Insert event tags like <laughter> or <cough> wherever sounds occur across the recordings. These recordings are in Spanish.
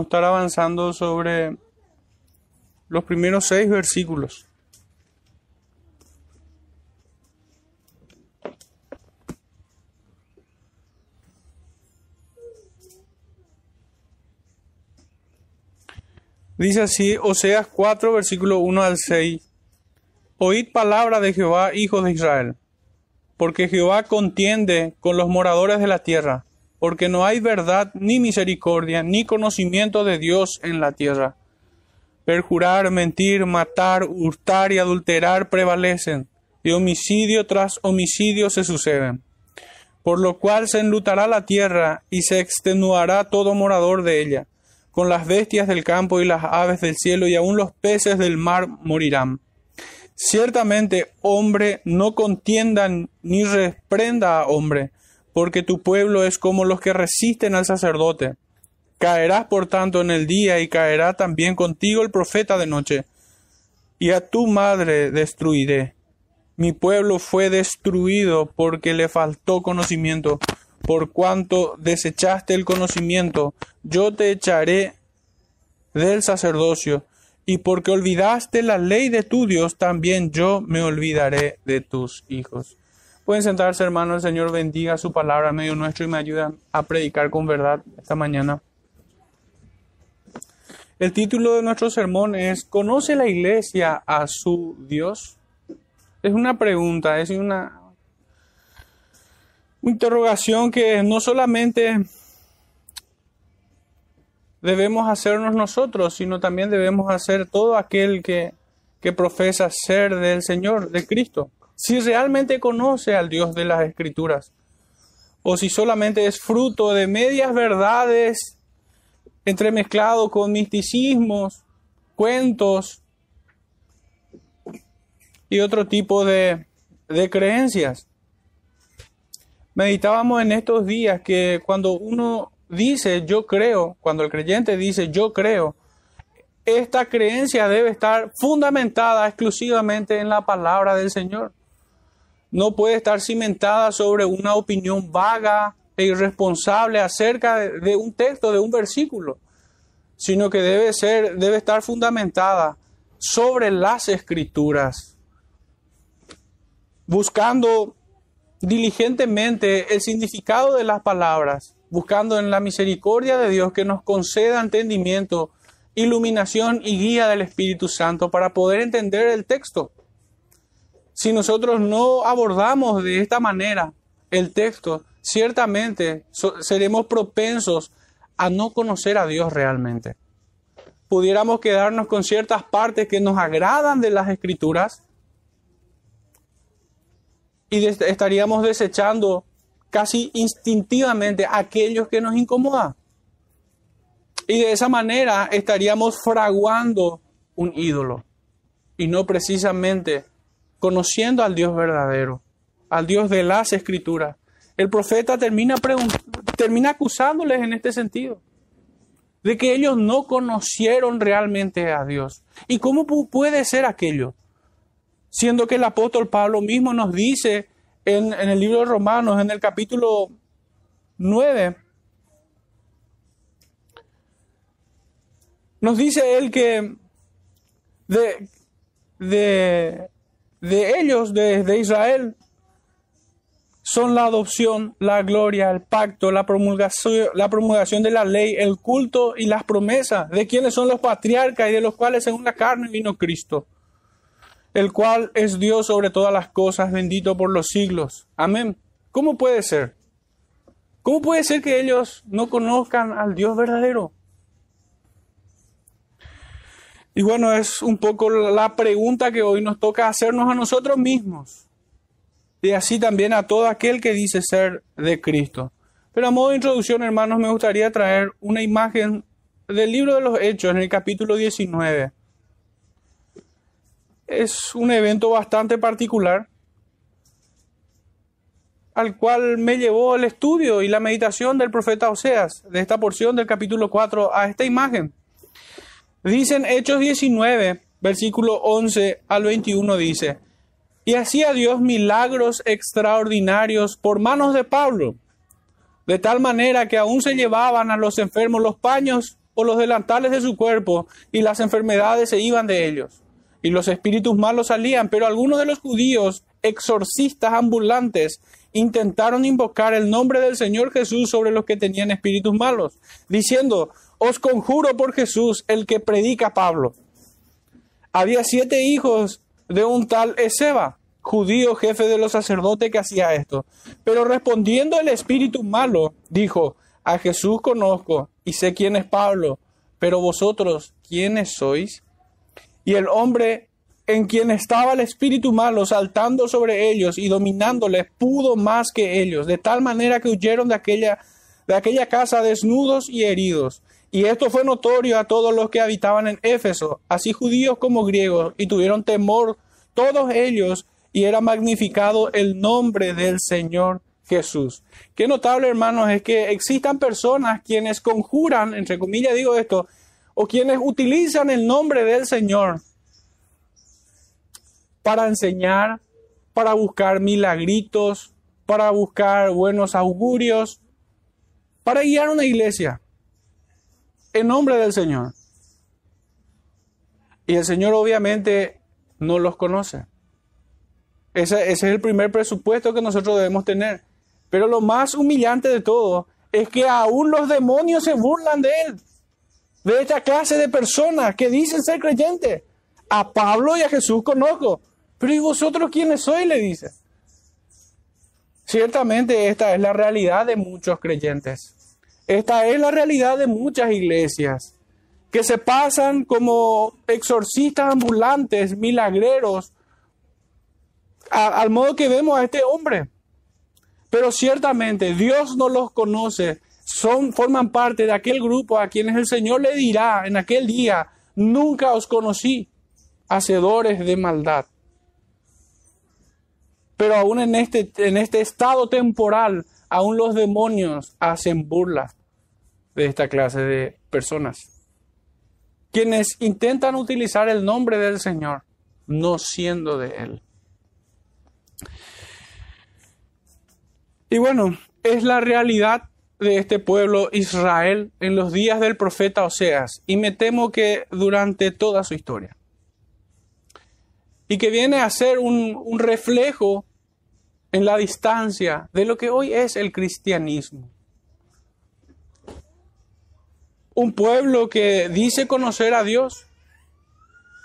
Vamos a estar avanzando sobre los primeros seis versículos. Dice así, Oseas 4, versículo 1 al 6. Oíd palabra de Jehová, hijos de Israel, porque Jehová contiende con los moradores de la tierra, porque no hay verdad ni misericordia ni conocimiento de Dios en la tierra. Perjurar, mentir, matar, hurtar y adulterar prevalecen, y homicidio tras homicidio se suceden. Por lo cual se enlutará la tierra y se extenuará todo morador de ella con las bestias del campo y las aves del cielo y aun los peces del mar morirán. Ciertamente, hombre, no contiendan ni reprenda a hombre, porque tu pueblo es como los que resisten al sacerdote. Caerás por tanto en el día y caerá también contigo el profeta de noche. Y a tu madre destruiré. Mi pueblo fue destruido porque le faltó conocimiento por cuanto desechaste el conocimiento, yo te echaré del sacerdocio, y porque olvidaste la ley de tu Dios, también yo me olvidaré de tus hijos. Pueden sentarse, hermanos, el Señor bendiga su palabra en medio nuestro y me ayuda a predicar con verdad esta mañana. El título de nuestro sermón es ¿Conoce la iglesia a su Dios? Es una pregunta, es una, interrogación que no solamente debemos hacernos nosotros, sino también debemos hacer todo aquel que, que profesa ser del Señor, de Cristo. Si realmente conoce al Dios de las Escrituras, o si solamente es fruto de medias verdades entremezclado con misticismos, cuentos y otro tipo de, creencias. Meditábamos en estos días que cuando uno dice yo creo, cuando el creyente dice yo creo, esta creencia debe estar fundamentada exclusivamente en la palabra del Señor. No puede estar cimentada sobre una opinión vaga e irresponsable acerca de, un texto, de un versículo, sino que debe ser, debe estar fundamentada sobre las escrituras, buscando diligentemente el significado de las palabras, buscando en la misericordia de Dios que nos conceda entendimiento, iluminación y guía del Espíritu Santo para poder entender el texto. Si nosotros no abordamos de esta manera el texto, ciertamente seremos propensos a no conocer a Dios realmente. Pudiéramos quedarnos con ciertas partes que nos agradan de las escrituras, y estaríamos desechando casi instintivamente aquellos que nos incomodan. Y de esa manera estaríamos fraguando un ídolo y no precisamente conociendo al Dios verdadero, al Dios de las escrituras. El profeta termina, termina acusándoles en este sentido, de que ellos no conocieron realmente a Dios. ¿Y cómo puede ser aquello? siendo que el apóstol Pablo mismo nos dice en, el libro de Romanos, en el capítulo 9, nos dice él que de, de, ellos, de, de, Israel, son la adopción, la gloria, el pacto, la promulgación, la promulgación de la ley, el culto y las promesas, de quienes son los patriarcas y de los cuales según la carne vino Cristo el cual es Dios sobre todas las cosas, bendito por los siglos. Amén. ¿Cómo puede ser? ¿Cómo puede ser que ellos no conozcan al Dios verdadero? Y bueno, es un poco la pregunta que hoy nos toca hacernos a nosotros mismos. Y así también a todo aquel que dice ser de Cristo. Pero a modo de introducción, hermanos, me gustaría traer una imagen del libro de los Hechos en el capítulo 19 es un evento bastante particular al cual me llevó el estudio y la meditación del profeta Oseas, de esta porción del capítulo 4 a esta imagen. Dicen Hechos 19, versículo 11 al 21 dice, y hacía Dios milagros extraordinarios por manos de Pablo, de tal manera que aún se llevaban a los enfermos los paños o los delantales de su cuerpo, y las enfermedades se iban de ellos. Y los espíritus malos salían, pero algunos de los judíos, exorcistas ambulantes, intentaron invocar el nombre del Señor Jesús sobre los que tenían espíritus malos, diciendo, os conjuro por Jesús, el que predica Pablo. Había siete hijos de un tal Ezeba, judío jefe de los sacerdotes que hacía esto. Pero respondiendo el espíritu malo, dijo, a Jesús conozco y sé quién es Pablo, pero vosotros, ¿quiénes sois? Y el hombre en quien estaba el espíritu malo saltando sobre ellos y dominándoles pudo más que ellos, de tal manera que huyeron de aquella, de aquella casa desnudos y heridos. Y esto fue notorio a todos los que habitaban en Éfeso, así judíos como griegos, y tuvieron temor todos ellos, y era magnificado el nombre del Señor Jesús. Qué notable, hermanos, es que existan personas quienes conjuran, entre comillas digo esto, o quienes utilizan el nombre del Señor para enseñar, para buscar milagritos, para buscar buenos augurios, para guiar una iglesia en nombre del Señor. Y el Señor obviamente no los conoce. Ese, es el primer presupuesto que nosotros debemos tener. Pero lo más humillante de todo es que aún los demonios se burlan de él, de esta clase de personas que dicen ser creyentes. A Pablo y a Jesús conozco, pero ¿y vosotros quiénes sois? le dice. Ciertamente esta es la realidad de muchos creyentes. Esta es la realidad de muchas iglesias que se pasan como exorcistas ambulantes, milagreros, al modo que vemos a este hombre. Pero ciertamente Dios no los conoce, son, forman parte de aquel grupo a quienes el Señor le dirá en aquel día, nunca os conocí, hacedores de maldad. Pero aún en este, en este estado temporal, aún los demonios hacen burla de esta clase de personas. Quienes intentan utilizar el nombre del Señor, no siendo de Él. Y bueno, es la realidad de este pueblo Israel en los días del profeta Oseas, y me temo que durante toda su historia. Y que viene a ser un, un reflejo en la distancia de lo que hoy es el cristianismo un pueblo que dice conocer a Dios,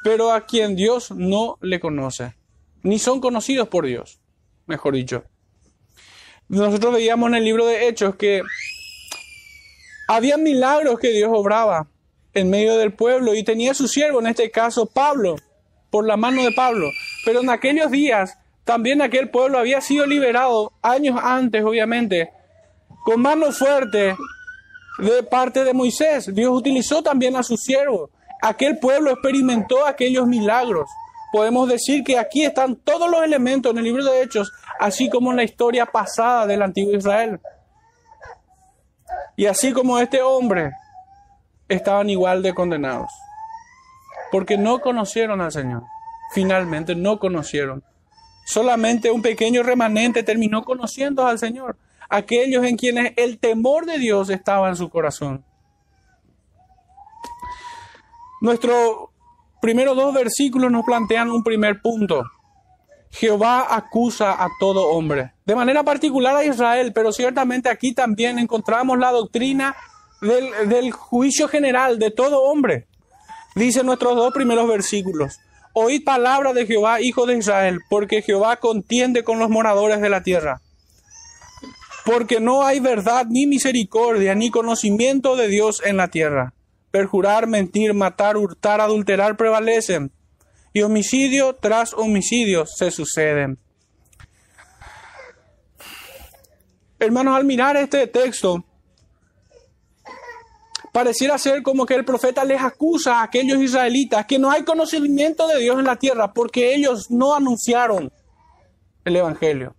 pero a quien Dios no le conoce, ni son conocidos por Dios, mejor dicho. Nosotros veíamos en el libro de Hechos que había milagros que Dios obraba en medio del pueblo y tenía su siervo, en este caso Pablo, por la mano de Pablo. Pero en aquellos días también aquel pueblo había sido liberado años antes, obviamente, con mano fuerte de parte de Moisés. Dios utilizó también a su siervo. Aquel pueblo experimentó aquellos milagros. Podemos decir que aquí están todos los elementos en el libro de Hechos, así como en la historia pasada del antiguo Israel. Y así como este hombre, estaban igual de condenados. Porque no conocieron al Señor. Finalmente no conocieron. Solamente un pequeño remanente terminó conociendo al Señor aquellos en quienes el temor de Dios estaba en su corazón. Nuestros primeros dos versículos nos plantean un primer punto. Jehová acusa a todo hombre, de manera particular a Israel, pero ciertamente aquí también encontramos la doctrina del, del juicio general de todo hombre. Dice nuestros dos primeros versículos. Oíd palabra de Jehová, hijo de Israel, porque Jehová contiende con los moradores de la tierra porque no hay verdad ni misericordia ni conocimiento de Dios en la tierra. Perjurar, mentir, matar, hurtar, adulterar prevalecen, y homicidio tras homicidio se suceden. Hermanos, al mirar este texto, pareciera ser como que el profeta les acusa a aquellos israelitas que no hay conocimiento de Dios en la tierra porque ellos no anunciaron el Evangelio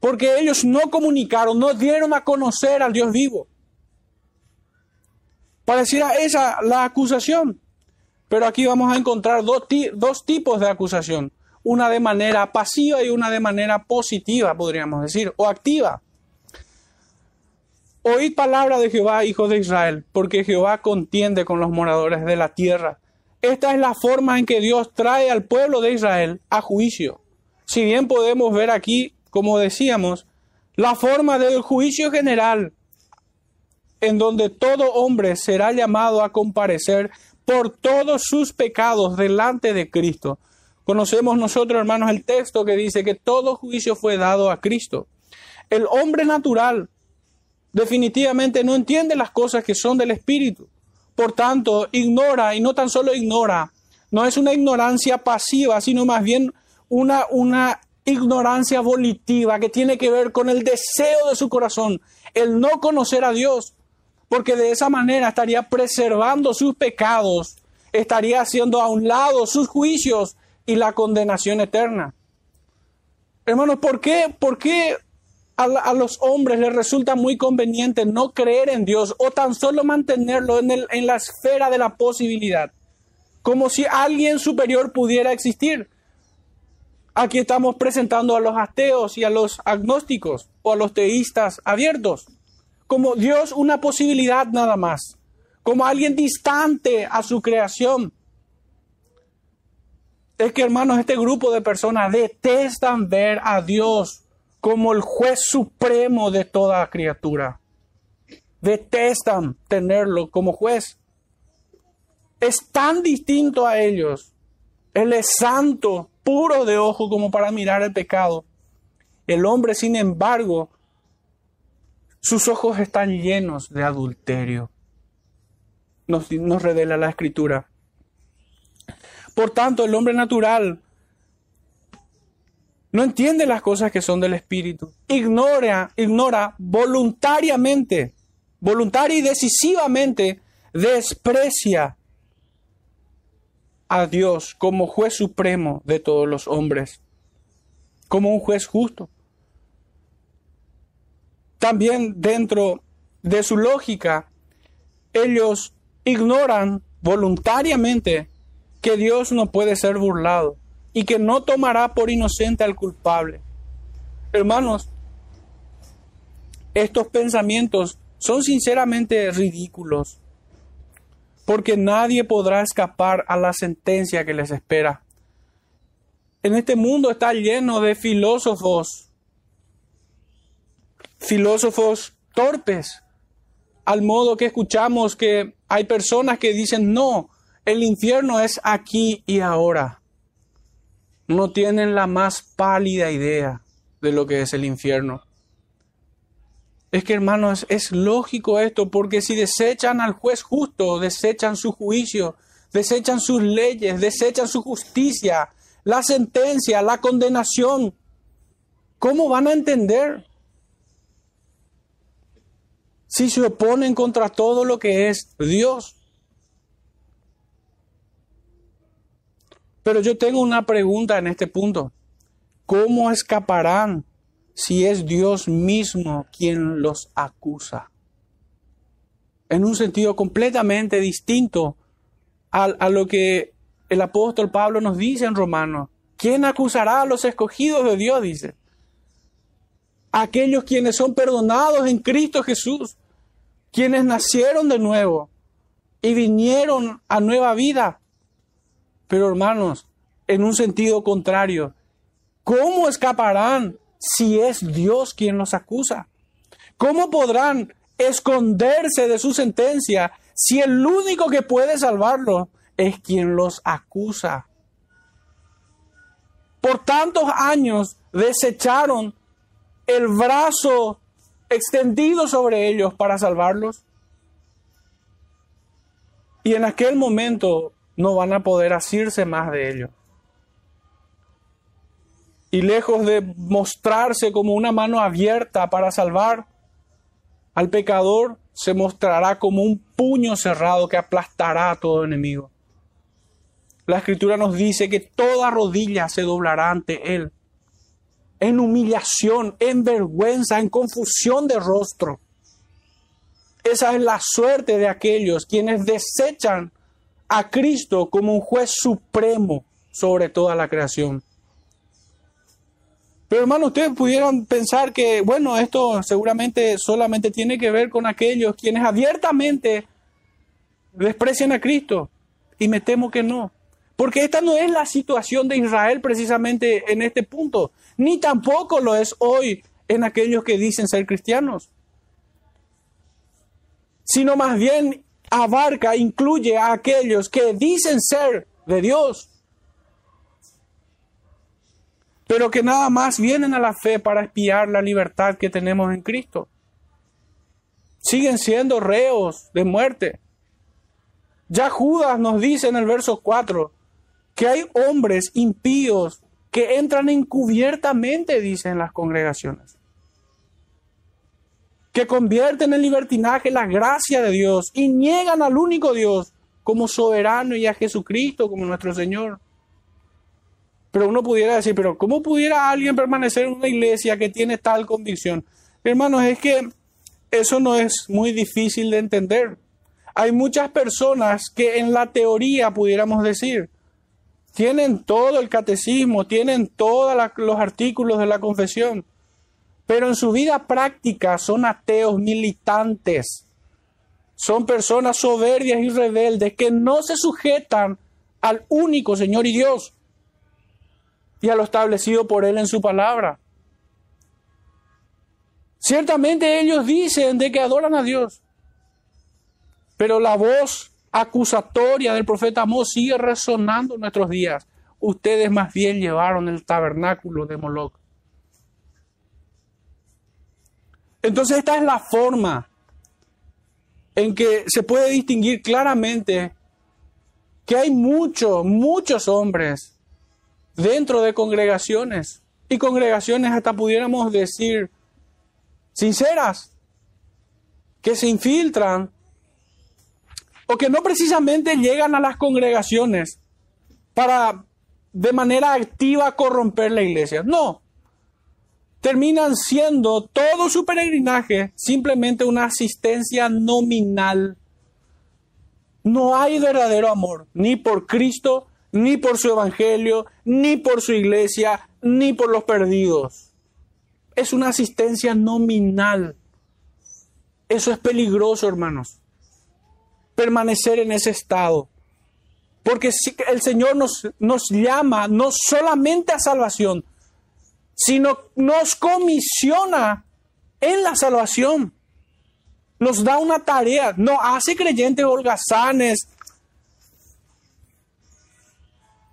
porque ellos no comunicaron, no dieron a conocer al Dios vivo. Pareciera esa la acusación, pero aquí vamos a encontrar dos, dos tipos de acusación, una de manera pasiva y una de manera positiva, podríamos decir, o activa. Oíd palabra de Jehová, hijos de Israel, porque Jehová contiende con los moradores de la tierra. Esta es la forma en que Dios trae al pueblo de Israel a juicio. Si bien podemos ver aquí, como decíamos, la forma del juicio general, en donde todo hombre será llamado a comparecer por todos sus pecados delante de Cristo. Conocemos nosotros, hermanos, el texto que dice que todo juicio fue dado a Cristo. El hombre natural definitivamente no entiende las cosas que son del Espíritu. Por tanto, ignora, y no tan solo ignora, no es una ignorancia pasiva, sino más bien una, una ignorancia volitiva que tiene que ver con el deseo de su corazón, el no conocer a Dios, porque de esa manera estaría preservando sus pecados, estaría haciendo a un lado sus juicios y la condenación eterna. Hermanos, ¿por qué, por qué a, los hombres les resulta muy conveniente no creer en Dios o tan solo mantenerlo en, el, en la esfera de la posibilidad? Como si alguien superior pudiera existir. Aquí estamos presentando a los ateos y a los agnósticos o a los teístas abiertos como Dios una posibilidad nada más, como alguien distante a su creación. Es que hermanos, este grupo de personas detestan ver a Dios como el juez supremo de toda criatura. Detestan tenerlo como juez. Es tan distinto a ellos. Él es santo, puro de ojo como para mirar el pecado. El hombre, sin embargo, sus ojos están llenos de adulterio. Nos, revela la escritura. Por tanto, el hombre natural no entiende las cosas que son del Espíritu. Ignora, ignora voluntariamente, voluntaria y decisivamente, desprecia a Dios como juez supremo de todos los hombres, como un juez justo también dentro de su lógica, ellos ignoran voluntariamente que Dios no puede ser burlado y que no tomará por inocente al culpable. Hermanos, estos pensamientos son sinceramente ridículos, porque nadie podrá escapar a la sentencia que les espera. En este mundo está lleno de filósofos filósofos torpes, al modo que escuchamos que hay personas que dicen, no, el infierno es aquí y ahora. No tienen la más pálida idea de lo que es el infierno. Es que hermanos, es lógico esto, porque si desechan al juez justo, desechan su juicio, desechan sus leyes, desechan su justicia, la sentencia, la condenación, ¿cómo van a entender si se oponen contra todo lo que es Dios. Pero yo tengo una pregunta en este punto. ¿Cómo escaparán si es Dios mismo quien los acusa? En un sentido completamente distinto a, lo que el apóstol Pablo nos dice en Romanos. ¿Quién acusará a los escogidos de Dios? Dice aquellos quienes son perdonados en Cristo Jesús, quienes nacieron de nuevo y vinieron a nueva vida. Pero hermanos, en un sentido contrario, ¿cómo escaparán si es Dios quien los acusa? ¿Cómo podrán esconderse de su sentencia si el único que puede salvarlo es quien los acusa? Por tantos años desecharon el brazo extendido sobre ellos para salvarlos. Y en aquel momento no van a poder asirse más de ellos. Y lejos de mostrarse como una mano abierta para salvar al pecador, se mostrará como un puño cerrado que aplastará a todo enemigo. La escritura nos dice que toda rodilla se doblará ante él en humillación, en vergüenza, en confusión de rostro. Esa es la suerte de aquellos quienes desechan a Cristo como un juez supremo sobre toda la creación. Pero hermano, ustedes pudieran pensar que, bueno, esto seguramente solamente tiene que ver con aquellos quienes abiertamente desprecian a Cristo. Y me temo que no. Porque esta no es la situación de Israel precisamente en este punto, ni tampoco lo es hoy en aquellos que dicen ser cristianos, sino más bien abarca, incluye a aquellos que dicen ser de Dios, pero que nada más vienen a la fe para espiar la libertad que tenemos en Cristo. Siguen siendo reos de muerte. Ya Judas nos dice en el verso 4 que hay hombres impíos que entran encubiertamente, dicen las congregaciones, que convierten en libertinaje la gracia de Dios y niegan al único Dios como soberano y a Jesucristo como nuestro Señor. Pero uno pudiera decir, pero ¿cómo pudiera alguien permanecer en una iglesia que tiene tal convicción? Hermanos, es que eso no es muy difícil de entender. Hay muchas personas que en la teoría, pudiéramos decir, tienen todo el catecismo, tienen todos los artículos de la confesión, pero en su vida práctica son ateos militantes. Son personas soberbias y rebeldes que no se sujetan al único Señor y Dios y a lo establecido por Él en su palabra. Ciertamente ellos dicen de que adoran a Dios, pero la voz acusatoria del profeta Amós sigue resonando en nuestros días. Ustedes más bien llevaron el tabernáculo de Moloch. Entonces esta es la forma en que se puede distinguir claramente que hay muchos, muchos hombres dentro de congregaciones y congregaciones hasta pudiéramos decir sinceras que se infiltran o que no precisamente llegan a las congregaciones para de manera activa corromper la iglesia. No. Terminan siendo todo su peregrinaje simplemente una asistencia nominal. No hay verdadero amor, ni por Cristo, ni por su evangelio, ni por su iglesia, ni por los perdidos. Es una asistencia nominal. Eso es peligroso, hermanos permanecer en ese estado. Porque el Señor nos, nos llama no solamente a salvación, sino nos comisiona en la salvación. Nos da una tarea, no hace creyentes holgazanes,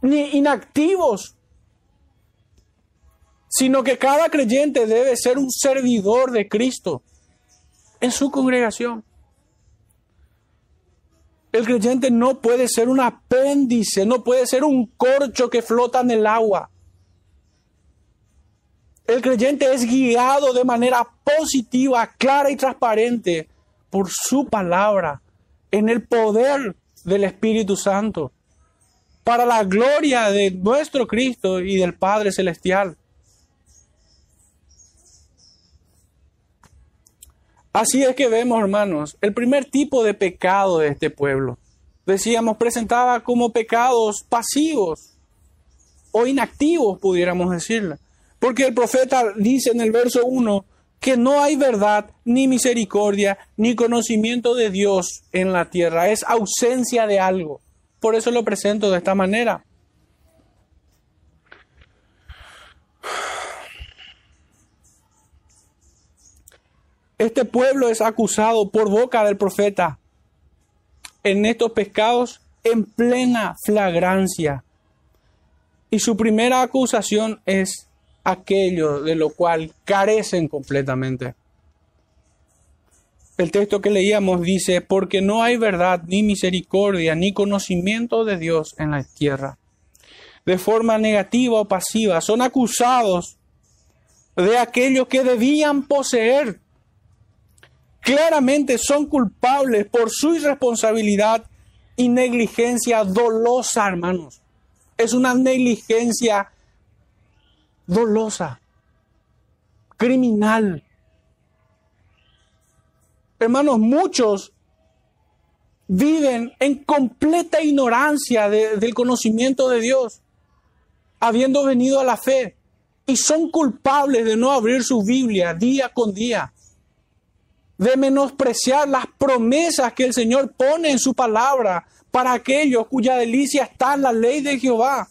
ni inactivos, sino que cada creyente debe ser un servidor de Cristo en su congregación. El creyente no puede ser un apéndice, no puede ser un corcho que flota en el agua. El creyente es guiado de manera positiva, clara y transparente por su palabra, en el poder del Espíritu Santo, para la gloria de nuestro Cristo y del Padre Celestial. Así es que vemos, hermanos, el primer tipo de pecado de este pueblo. Decíamos, presentaba como pecados pasivos o inactivos, pudiéramos decirle. Porque el profeta dice en el verso 1 que no hay verdad, ni misericordia, ni conocimiento de Dios en la tierra. Es ausencia de algo. Por eso lo presento de esta manera. Este pueblo es acusado por boca del profeta en estos pescados en plena flagrancia. Y su primera acusación es aquello de lo cual carecen completamente. El texto que leíamos dice, porque no hay verdad, ni misericordia, ni conocimiento de Dios en la tierra. De forma negativa o pasiva, son acusados de aquello que debían poseer claramente son culpables por su irresponsabilidad y negligencia dolosa, hermanos. Es una negligencia dolosa, criminal. Hermanos, muchos viven en completa ignorancia del conocimiento de Dios, habiendo venido a la fe, y son culpables de no abrir su Biblia día con día, de menospreciar las promesas que el Señor pone en su palabra para aquellos cuya delicia está en la ley de Jehová.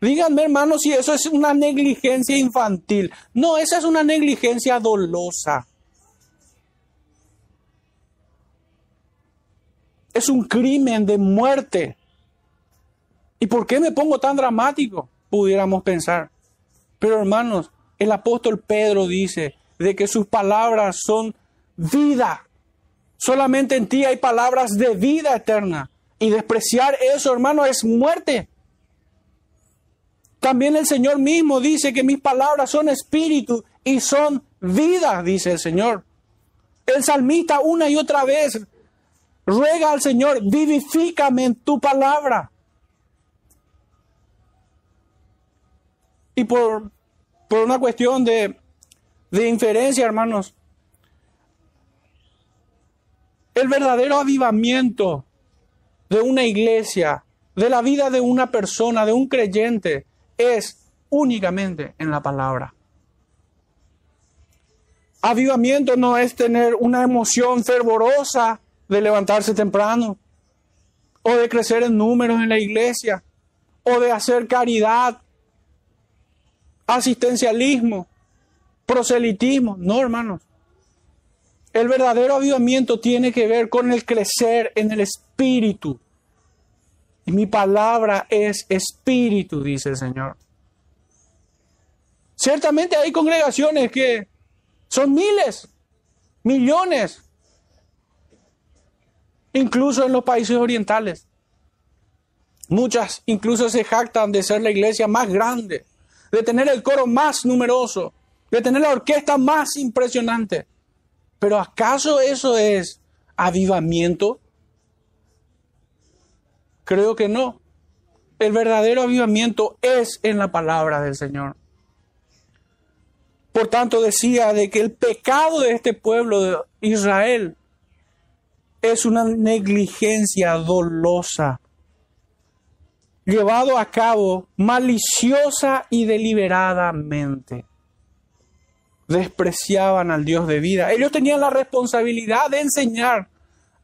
Díganme, hermanos, si eso es una negligencia infantil. No, esa es una negligencia dolosa. Es un crimen de muerte. ¿Y por qué me pongo tan dramático? Pudiéramos pensar. Pero hermanos, el apóstol Pedro dice de que sus palabras son vida. Solamente en ti hay palabras de vida eterna. Y despreciar eso, hermano, es muerte. También el Señor mismo dice que mis palabras son espíritu y son vida, dice el Señor. El salmista una y otra vez ruega al Señor, vivifícame en tu palabra. Y por, por una cuestión de, de inferencia, hermanos, el verdadero avivamiento de una iglesia, de la vida de una persona, de un creyente, es únicamente en la palabra. Avivamiento no es tener una emoción fervorosa de levantarse temprano, o de crecer en números en la iglesia, o de hacer caridad, asistencialismo, proselitismo. No, hermanos. El verdadero avivamiento tiene que ver con el crecer en el espíritu. Y mi palabra es espíritu, dice el Señor. Ciertamente hay congregaciones que son miles, millones, incluso en los países orientales. Muchas incluso se jactan de ser la iglesia más grande, de tener el coro más numeroso, de tener la orquesta más impresionante. Pero ¿acaso eso es avivamiento? Creo que no. El verdadero avivamiento es en la palabra del Señor. Por tanto decía de que el pecado de este pueblo de Israel es una negligencia dolosa, llevado a cabo maliciosa y deliberadamente despreciaban al Dios de vida. Ellos tenían la responsabilidad de enseñar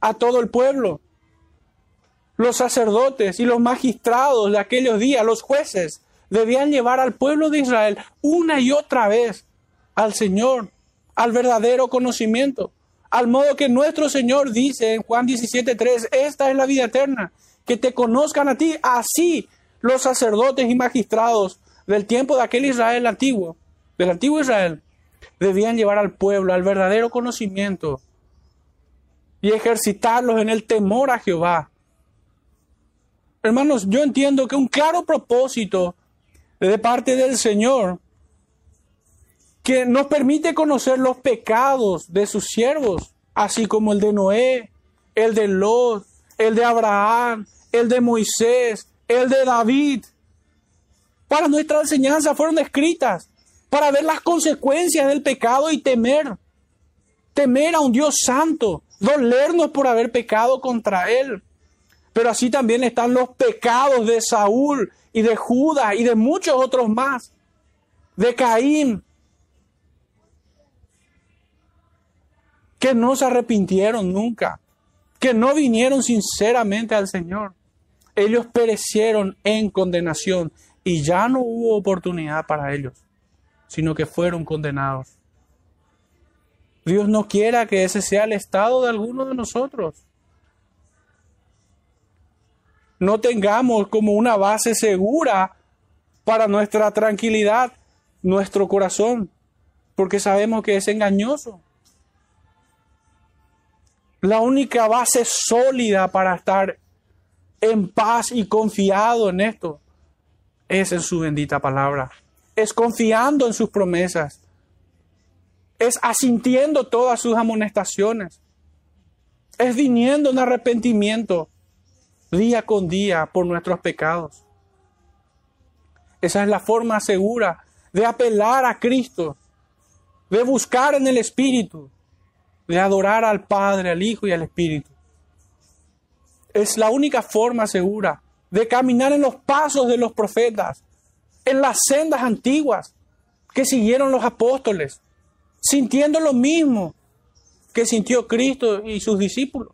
a todo el pueblo. Los sacerdotes y los magistrados de aquellos días, los jueces, debían llevar al pueblo de Israel una y otra vez al Señor, al verdadero conocimiento. Al modo que nuestro Señor dice en Juan 17:3, esta es la vida eterna, que te conozcan a ti, así los sacerdotes y magistrados del tiempo de aquel Israel antiguo, del antiguo Israel, debían llevar al pueblo al verdadero conocimiento y ejercitarlos en el temor a Jehová. Hermanos, yo entiendo que un claro propósito de parte del Señor que nos permite conocer los pecados de sus siervos, así como el de Noé, el de Lot, el de Abraham, el de Moisés, el de David. Para nuestra enseñanza fueron escritas para ver las consecuencias del pecado y temer. Temer a un Dios santo, dolernos por haber pecado contra Él. Pero así también están los pecados de Saúl y de Judas y de muchos otros más, de Caín, que no se arrepintieron nunca, que no vinieron sinceramente al Señor. Ellos perecieron en condenación y ya no hubo oportunidad para ellos sino que fueron condenados. Dios no quiera que ese sea el estado de alguno de nosotros. No tengamos como una base segura para nuestra tranquilidad nuestro corazón, porque sabemos que es engañoso. La única base sólida para estar en paz y confiado en esto es en su bendita palabra es confiando en sus promesas, es asintiendo todas sus amonestaciones, es viniendo en arrepentimiento día con día por nuestros pecados. Esa es la forma segura de apelar a Cristo, de buscar en el Espíritu, de adorar al Padre, al Hijo y al Espíritu. Es la única forma segura de caminar en los pasos de los profetas, en las sendas antiguas, que siguieron los apóstoles, sintiendo lo mismo que sintió Cristo y sus discípulos.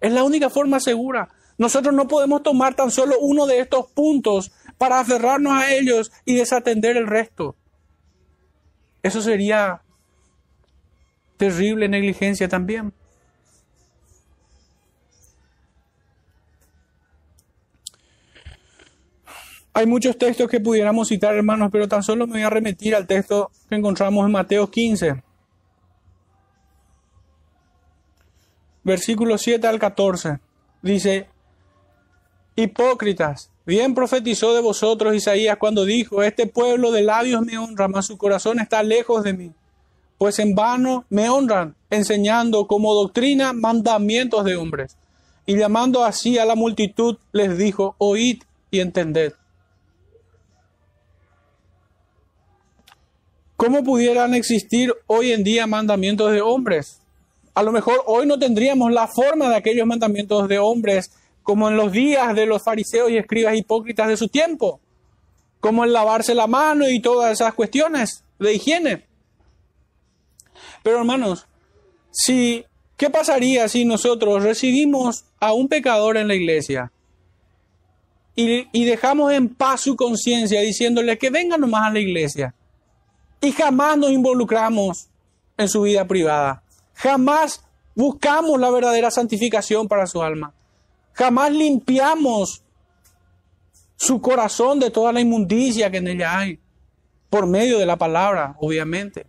Es la única forma segura. Nosotros no podemos tomar tan solo uno de estos puntos para aferrarnos a ellos y desatender el resto. Eso sería terrible negligencia también. Hay muchos textos que pudiéramos citar, hermanos, pero tan solo me voy a remitir al texto que encontramos en Mateo 15, versículo 7 al 14. Dice, hipócritas, bien profetizó de vosotros Isaías cuando dijo, este pueblo de labios me honra, mas su corazón está lejos de mí, pues en vano me honran, enseñando como doctrina mandamientos de hombres. Y llamando así a la multitud, les dijo, oíd y entended. ¿Cómo pudieran existir hoy en día mandamientos de hombres? A lo mejor hoy no tendríamos la forma de aquellos mandamientos de hombres como en los días de los fariseos y escribas hipócritas de su tiempo, como el lavarse la mano y todas esas cuestiones de higiene. Pero hermanos, si ¿qué pasaría si nosotros recibimos a un pecador en la iglesia y, y dejamos en paz su conciencia diciéndole que venga nomás a la iglesia? y jamás nos involucramos en su vida privada. Jamás buscamos la verdadera santificación para su alma. Jamás limpiamos su corazón de toda la inmundicia que en ella hay, por medio de la palabra, obviamente,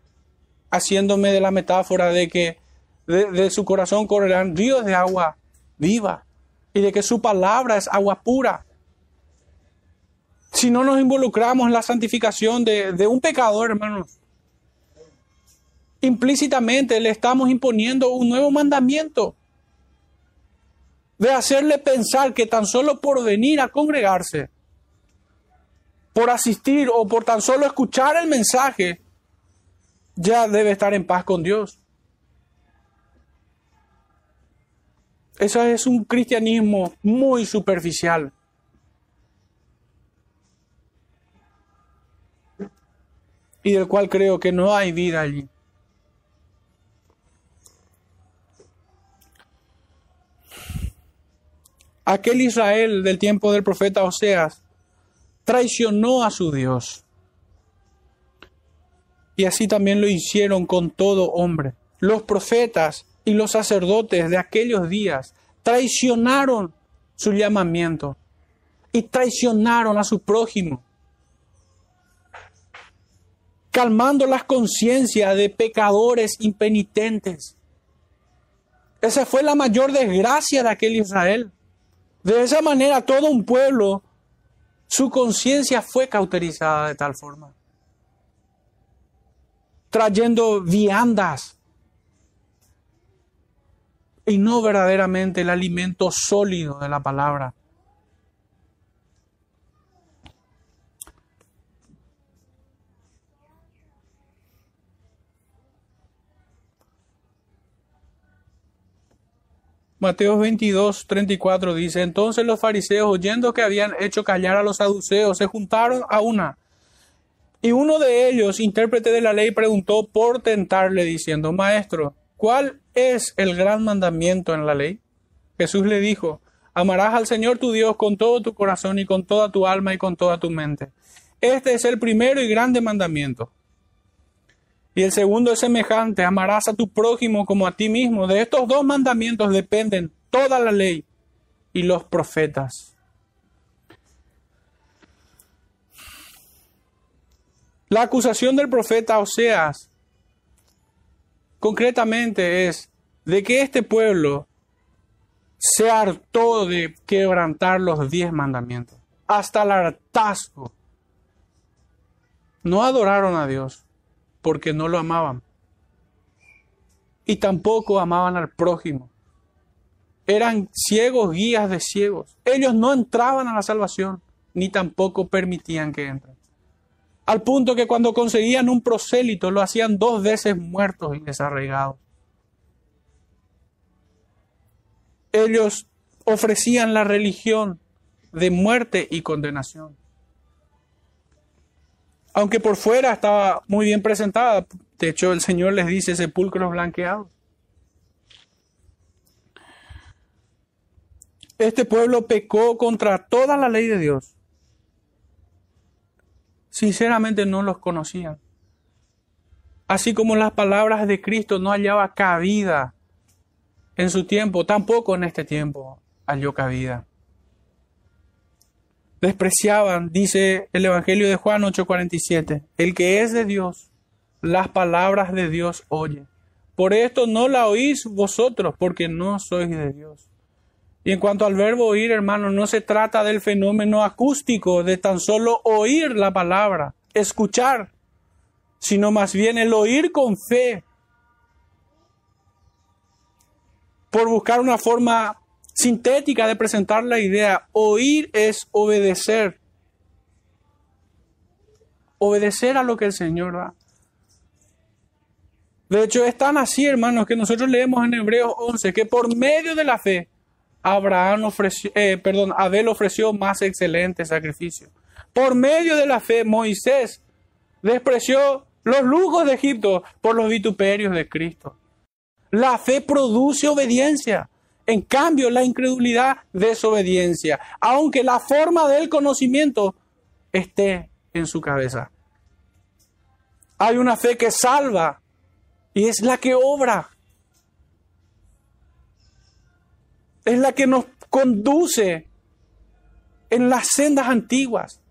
haciéndome de la metáfora de que de, de su corazón correrán ríos de agua viva y de que su palabra es agua pura si no nos involucramos en la santificación de, un pecador, hermanos. Implícitamente le estamos imponiendo un nuevo mandamiento de hacerle pensar que tan solo por venir a congregarse, por asistir o por tan solo escuchar el mensaje, ya debe estar en paz con Dios. Eso es un cristianismo muy superficial. y del cual creo que no hay vida allí. Aquel Israel del tiempo del profeta Oseas traicionó a su Dios. Y así también lo hicieron con todo hombre. Los profetas y los sacerdotes de aquellos días traicionaron su llamamiento y traicionaron a su prójimo calmando las conciencias de pecadores impenitentes. Esa fue la mayor desgracia de aquel Israel. De esa manera todo un pueblo, su conciencia fue cauterizada de tal forma, trayendo viandas y no verdaderamente el alimento sólido de la palabra. Mateo 22, 34 dice, entonces los fariseos, oyendo que habían hecho callar a los saduceos, se juntaron a una. Y uno de ellos, intérprete de la ley, preguntó por tentarle, diciendo, Maestro, ¿cuál es el gran mandamiento en la ley? Jesús le dijo, amarás al Señor tu Dios con todo tu corazón y con toda tu alma y con toda tu mente. Este es el primero y grande mandamiento. Y el segundo es semejante, amarás a tu prójimo como a ti mismo. De estos dos mandamientos dependen toda la ley y los profetas. La acusación del profeta Oseas concretamente es de que este pueblo se hartó de quebrantar los diez mandamientos, hasta el hartazgo. No adoraron a Dios, porque no lo amaban. Y tampoco amaban al prójimo. Eran ciegos, guías de ciegos. Ellos no entraban a la salvación, ni tampoco permitían que entren. Al punto que cuando conseguían un prosélito lo hacían dos veces muertos y desarraigados. Ellos ofrecían la religión de muerte y condenación. Aunque por fuera estaba muy bien presentada. De hecho, el Señor les dice sepulcros blanqueados. Este pueblo pecó contra toda la ley de Dios. Sinceramente no los conocían. Así como las palabras de Cristo no hallaba cabida en su tiempo, tampoco en este tiempo halló cabida. Despreciaban, dice el Evangelio de Juan 8:47, el que es de Dios, las palabras de Dios oye. Por esto no la oís vosotros, porque no sois de Dios. Y en cuanto al verbo oír, hermano, no se trata del fenómeno acústico de tan solo oír la palabra, escuchar, sino más bien el oír con fe, por buscar una forma sintética de presentar la idea. Oír es obedecer. Obedecer a lo que el Señor da. De hecho, es tan así, hermanos, que nosotros leemos en Hebreos 11 que por medio de la fe Abraham ofreció, eh, perdón, Abel ofreció más excelente sacrificio. Por medio de la fe, Moisés despreció los lujos de Egipto por los vituperios de Cristo. La fe produce obediencia. En cambio, la incredulidad, desobediencia, aunque la forma del conocimiento esté en su cabeza. Hay una fe que salva y es la que obra. es la que nos conduce en las sendas antiguas,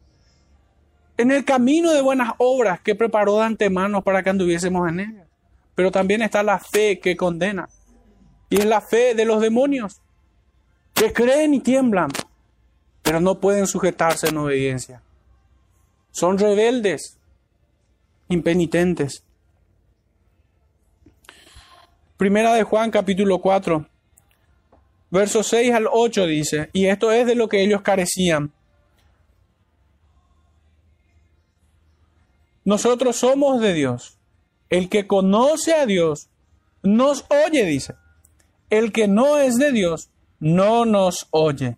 en el camino de buenas obras que preparó de antemano para que anduviésemos en ellas. Pero también está la fe que condena, y es la fe de los demonios, que creen y tiemblan, pero no pueden sujetarse en obediencia. Son rebeldes, impenitentes. Primera de Juan capítulo 4. Versos 6 al 8 dice, y esto es de lo que ellos carecían. Nosotros somos de Dios. El que conoce a Dios nos oye, dice. El que no es de Dios no nos oye.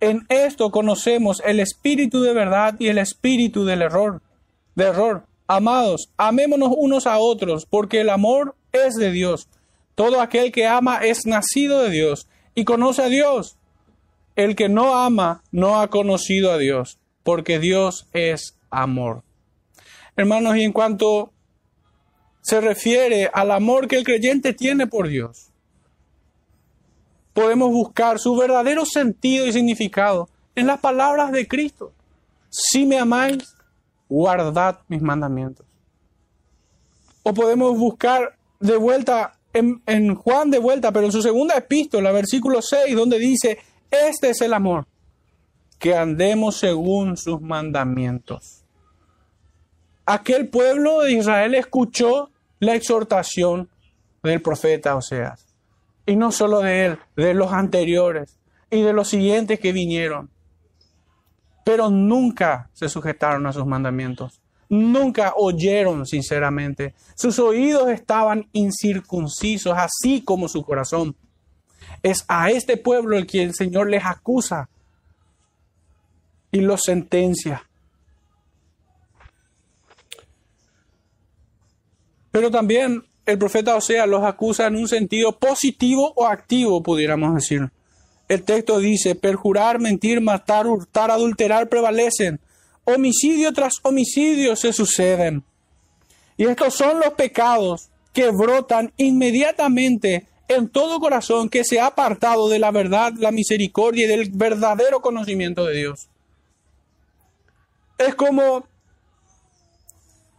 En esto conocemos el espíritu de verdad y el espíritu del error. De error. Amados, amémonos unos a otros, porque el amor es de Dios. Todo aquel que ama es nacido de Dios y conoce a Dios. El que no ama no ha conocido a Dios, porque Dios es amor. Hermanos, y en cuanto se refiere al amor que el creyente tiene por Dios, podemos buscar su verdadero sentido y significado en las palabras de Cristo. Si me amáis, guardad mis mandamientos. O podemos buscar de vuelta en, Juan de vuelta, pero en su segunda epístola, versículo 6, donde dice, este es el amor, que andemos según sus mandamientos. Aquel pueblo de Israel escuchó la exhortación del profeta Oseas. Y no solo de él, de los anteriores y de los siguientes que vinieron. Pero nunca se sujetaron a sus mandamientos nunca oyeron sinceramente. Sus oídos estaban incircuncisos, así como su corazón. Es a este pueblo el que el Señor les acusa y los sentencia. Pero también el profeta Osea los acusa en un sentido positivo o activo, pudiéramos decir. El texto dice, perjurar, mentir, matar, hurtar, adulterar prevalecen homicidio tras homicidio se suceden. Y estos son los pecados que brotan inmediatamente en todo corazón que se ha apartado de la verdad, la misericordia y del verdadero conocimiento de Dios. Es como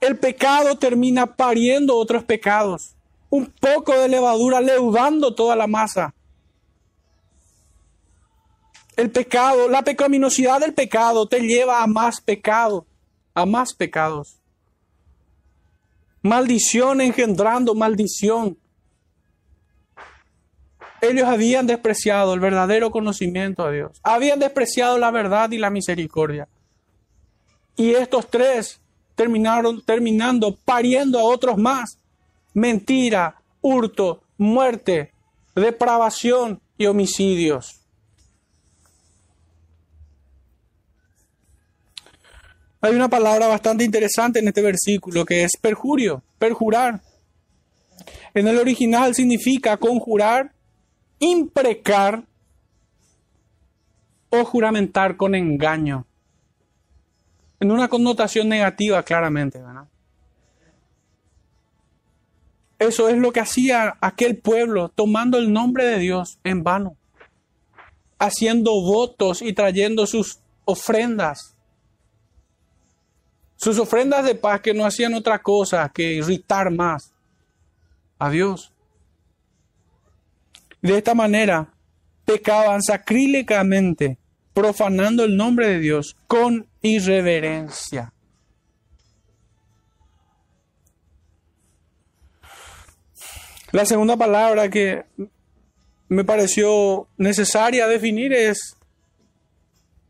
el pecado termina pariendo otros pecados. Un poco de levadura leudando toda la masa. El pecado, la pecaminosidad del pecado te lleva a más pecado, a más pecados. Maldición engendrando maldición. Ellos habían despreciado el verdadero conocimiento a Dios. Habían despreciado la verdad y la misericordia. Y estos tres terminaron terminando pariendo a otros más. Mentira, hurto, muerte, depravación y homicidios. Hay una palabra bastante interesante en este versículo que es perjurio, perjurar. En el original significa conjurar, imprecar o juramentar con engaño. En una connotación negativa, claramente, ¿verdad? Eso es lo que hacía aquel pueblo, tomando el nombre de Dios en vano, haciendo votos y trayendo sus ofrendas. Sus ofrendas de paz que no hacían otra cosa que irritar más a Dios. De esta manera, pecaban sacrílegamente, profanando el nombre de Dios con irreverencia. La segunda palabra que me pareció necesaria definir es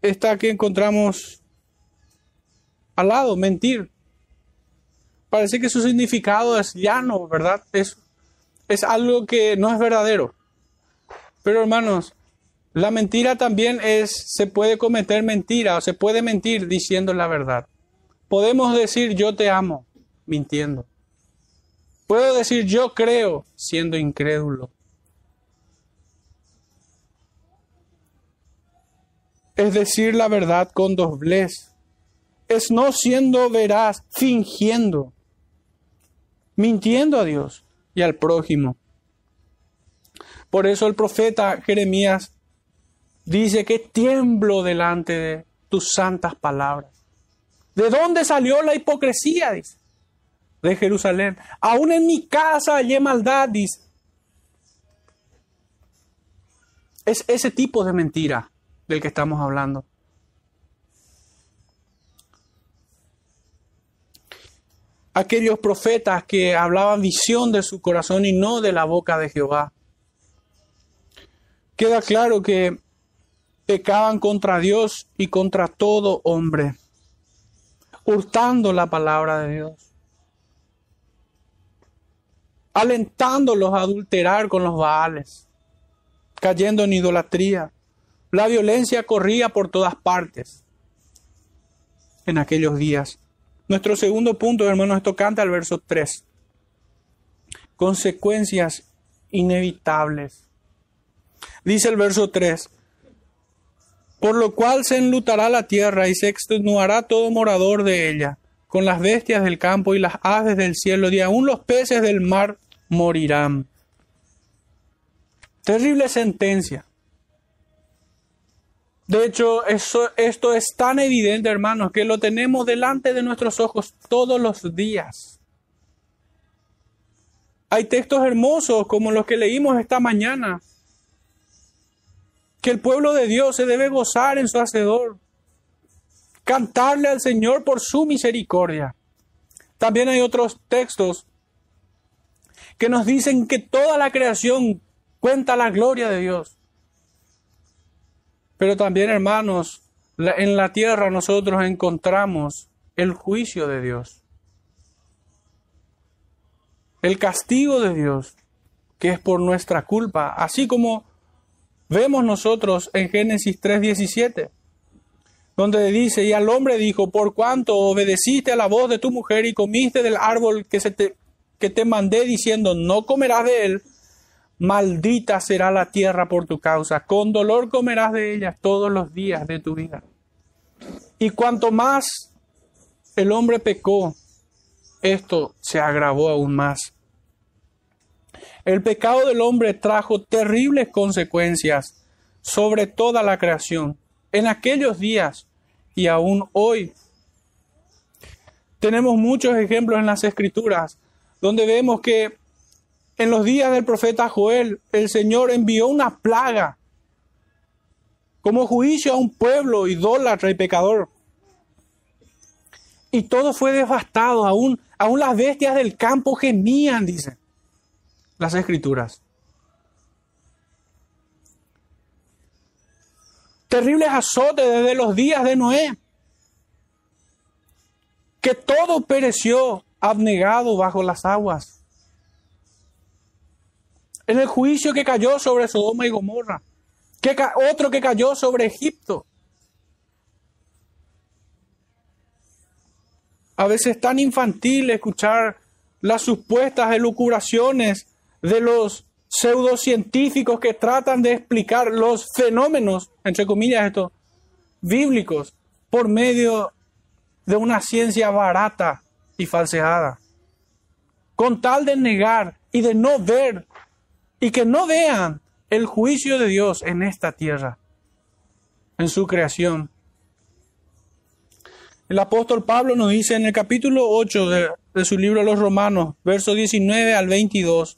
esta que encontramos al lado, mentir. Parece que su significado es llano, ¿verdad? Es, es algo que no es verdadero. Pero hermanos, la mentira también es, se puede cometer mentira o se puede mentir diciendo la verdad. Podemos decir yo te amo mintiendo. Puedo decir yo creo siendo incrédulo. Es decir la verdad con doblez. Es no siendo veraz, fingiendo, mintiendo a Dios y al prójimo. Por eso el profeta Jeremías dice que tiemblo delante de tus santas palabras. ¿De dónde salió la hipocresía? Dice de Jerusalén. Aún en mi casa hay maldad, dice. Es ese tipo de mentira del que estamos hablando. Aquellos profetas que hablaban visión de su corazón y no de la boca de Jehová. Queda claro que pecaban contra Dios y contra todo hombre, hurtando la palabra de Dios alentándolos a adulterar con los baales, cayendo en idolatría. La violencia corría por todas partes en aquellos días. Nuestro segundo punto, hermanos, esto canta el verso 3. Consecuencias inevitables. Dice el verso 3, por lo cual se enlutará la tierra y se extenuará todo morador de ella con las bestias del campo y las aves del cielo, y aún los peces del mar morirán. Terrible sentencia. De hecho, esto es tan evidente, hermanos, que lo tenemos delante de nuestros ojos todos los días. Hay textos hermosos como los que leímos esta mañana, que el pueblo de Dios se debe gozar en su Hacedor cantarle al Señor por su misericordia. También hay otros textos que nos dicen que toda la creación cuenta la gloria de Dios. Pero también, hermanos, en la tierra nosotros encontramos el juicio de Dios. El castigo de Dios, que es por nuestra culpa, así como vemos nosotros en Génesis 3:17 donde dice, y al hombre dijo, por cuanto obedeciste a la voz de tu mujer y comiste del árbol que, se te, que te mandé diciendo, no comerás de él, maldita será la tierra por tu causa, con dolor comerás de ella todos los días de tu vida. Y cuanto más el hombre pecó, esto se agravó aún más. El pecado del hombre trajo terribles consecuencias sobre toda la creación. En aquellos días y aún hoy. Tenemos muchos ejemplos en las escrituras donde vemos que en los días del profeta Joel el Señor envió una plaga como juicio a un pueblo idólatra y pecador. Y todo fue devastado, aún, aún las bestias del campo gemían, dicen las escrituras. terribles azotes desde los días de Noé, que todo pereció abnegado bajo las aguas. En el juicio que cayó sobre Sodoma y Gomorra, que otro que cayó sobre Egipto. a veces tan infantil escuchar las supuestas elucubraciones de los pseudocientíficos que tratan de explicar los fenómenos, entre comillas, estos bíblicos, por medio de una ciencia barata y falseada. Con tal de negar y de no ver y que no vean el juicio de Dios en esta tierra, en su creación. El apóstol Pablo nos dice en el capítulo 8 de, su libro Los Romanos, versos 19 al 22,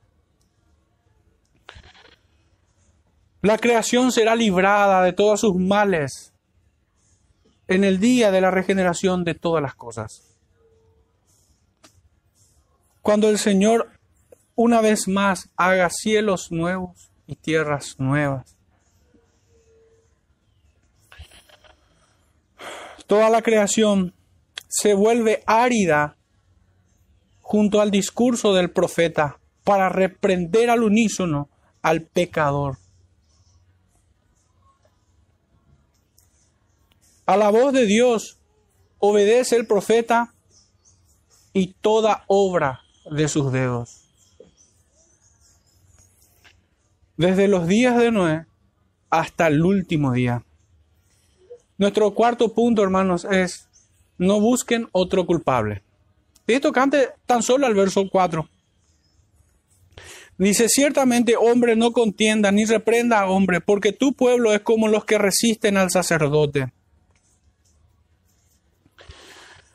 La creación será librada de todos sus males en el día de la regeneración de todas las cosas. Cuando el Señor una vez más haga cielos nuevos y tierras nuevas. Toda la creación se vuelve árida junto al discurso del profeta para reprender al unísono al pecador. A la voz de Dios obedece el profeta y toda obra de sus dedos. Desde los días de Noé hasta el último día. Nuestro cuarto punto, hermanos, es no busquen otro culpable. Y esto cante tan solo al verso 4. Dice, ciertamente hombre no contienda ni reprenda a hombre, porque tu pueblo es como los que resisten al sacerdote.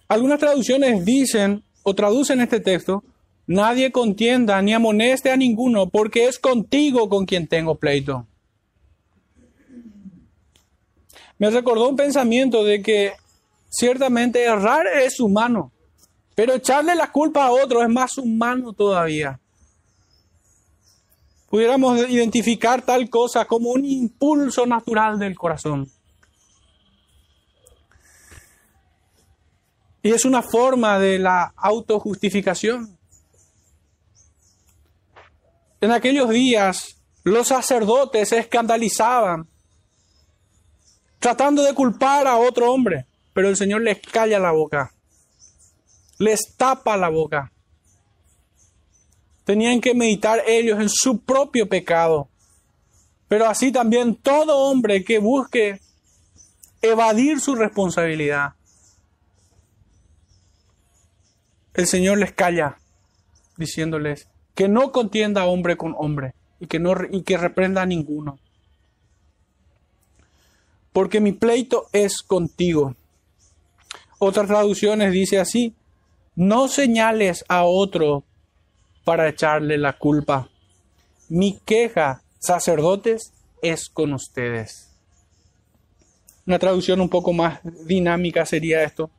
Algunas traducciones dicen o traducen este texto, nadie contienda ni amoneste a ninguno, porque es contigo con quien tengo pleito. Me recordó un pensamiento de que ciertamente errar es humano, pero echarle la culpa a otro es más humano todavía. Pudiéramos identificar tal cosa como un impulso natural del corazón. Y es una forma de la autojustificación. En aquellos días los sacerdotes se escandalizaban tratando de culpar a otro hombre, pero el Señor les calla la boca, les tapa la boca. Tenían que meditar ellos en su propio pecado, pero así también todo hombre que busque evadir su responsabilidad el Señor les calla, diciéndoles que no contienda hombre con hombre y que, no, y que reprenda a ninguno. Porque mi pleito es contigo. Otras traducciones dice así, no señales a otro para echarle la culpa. Mi queja, sacerdotes, es con ustedes. Una traducción un poco más dinámica sería esto.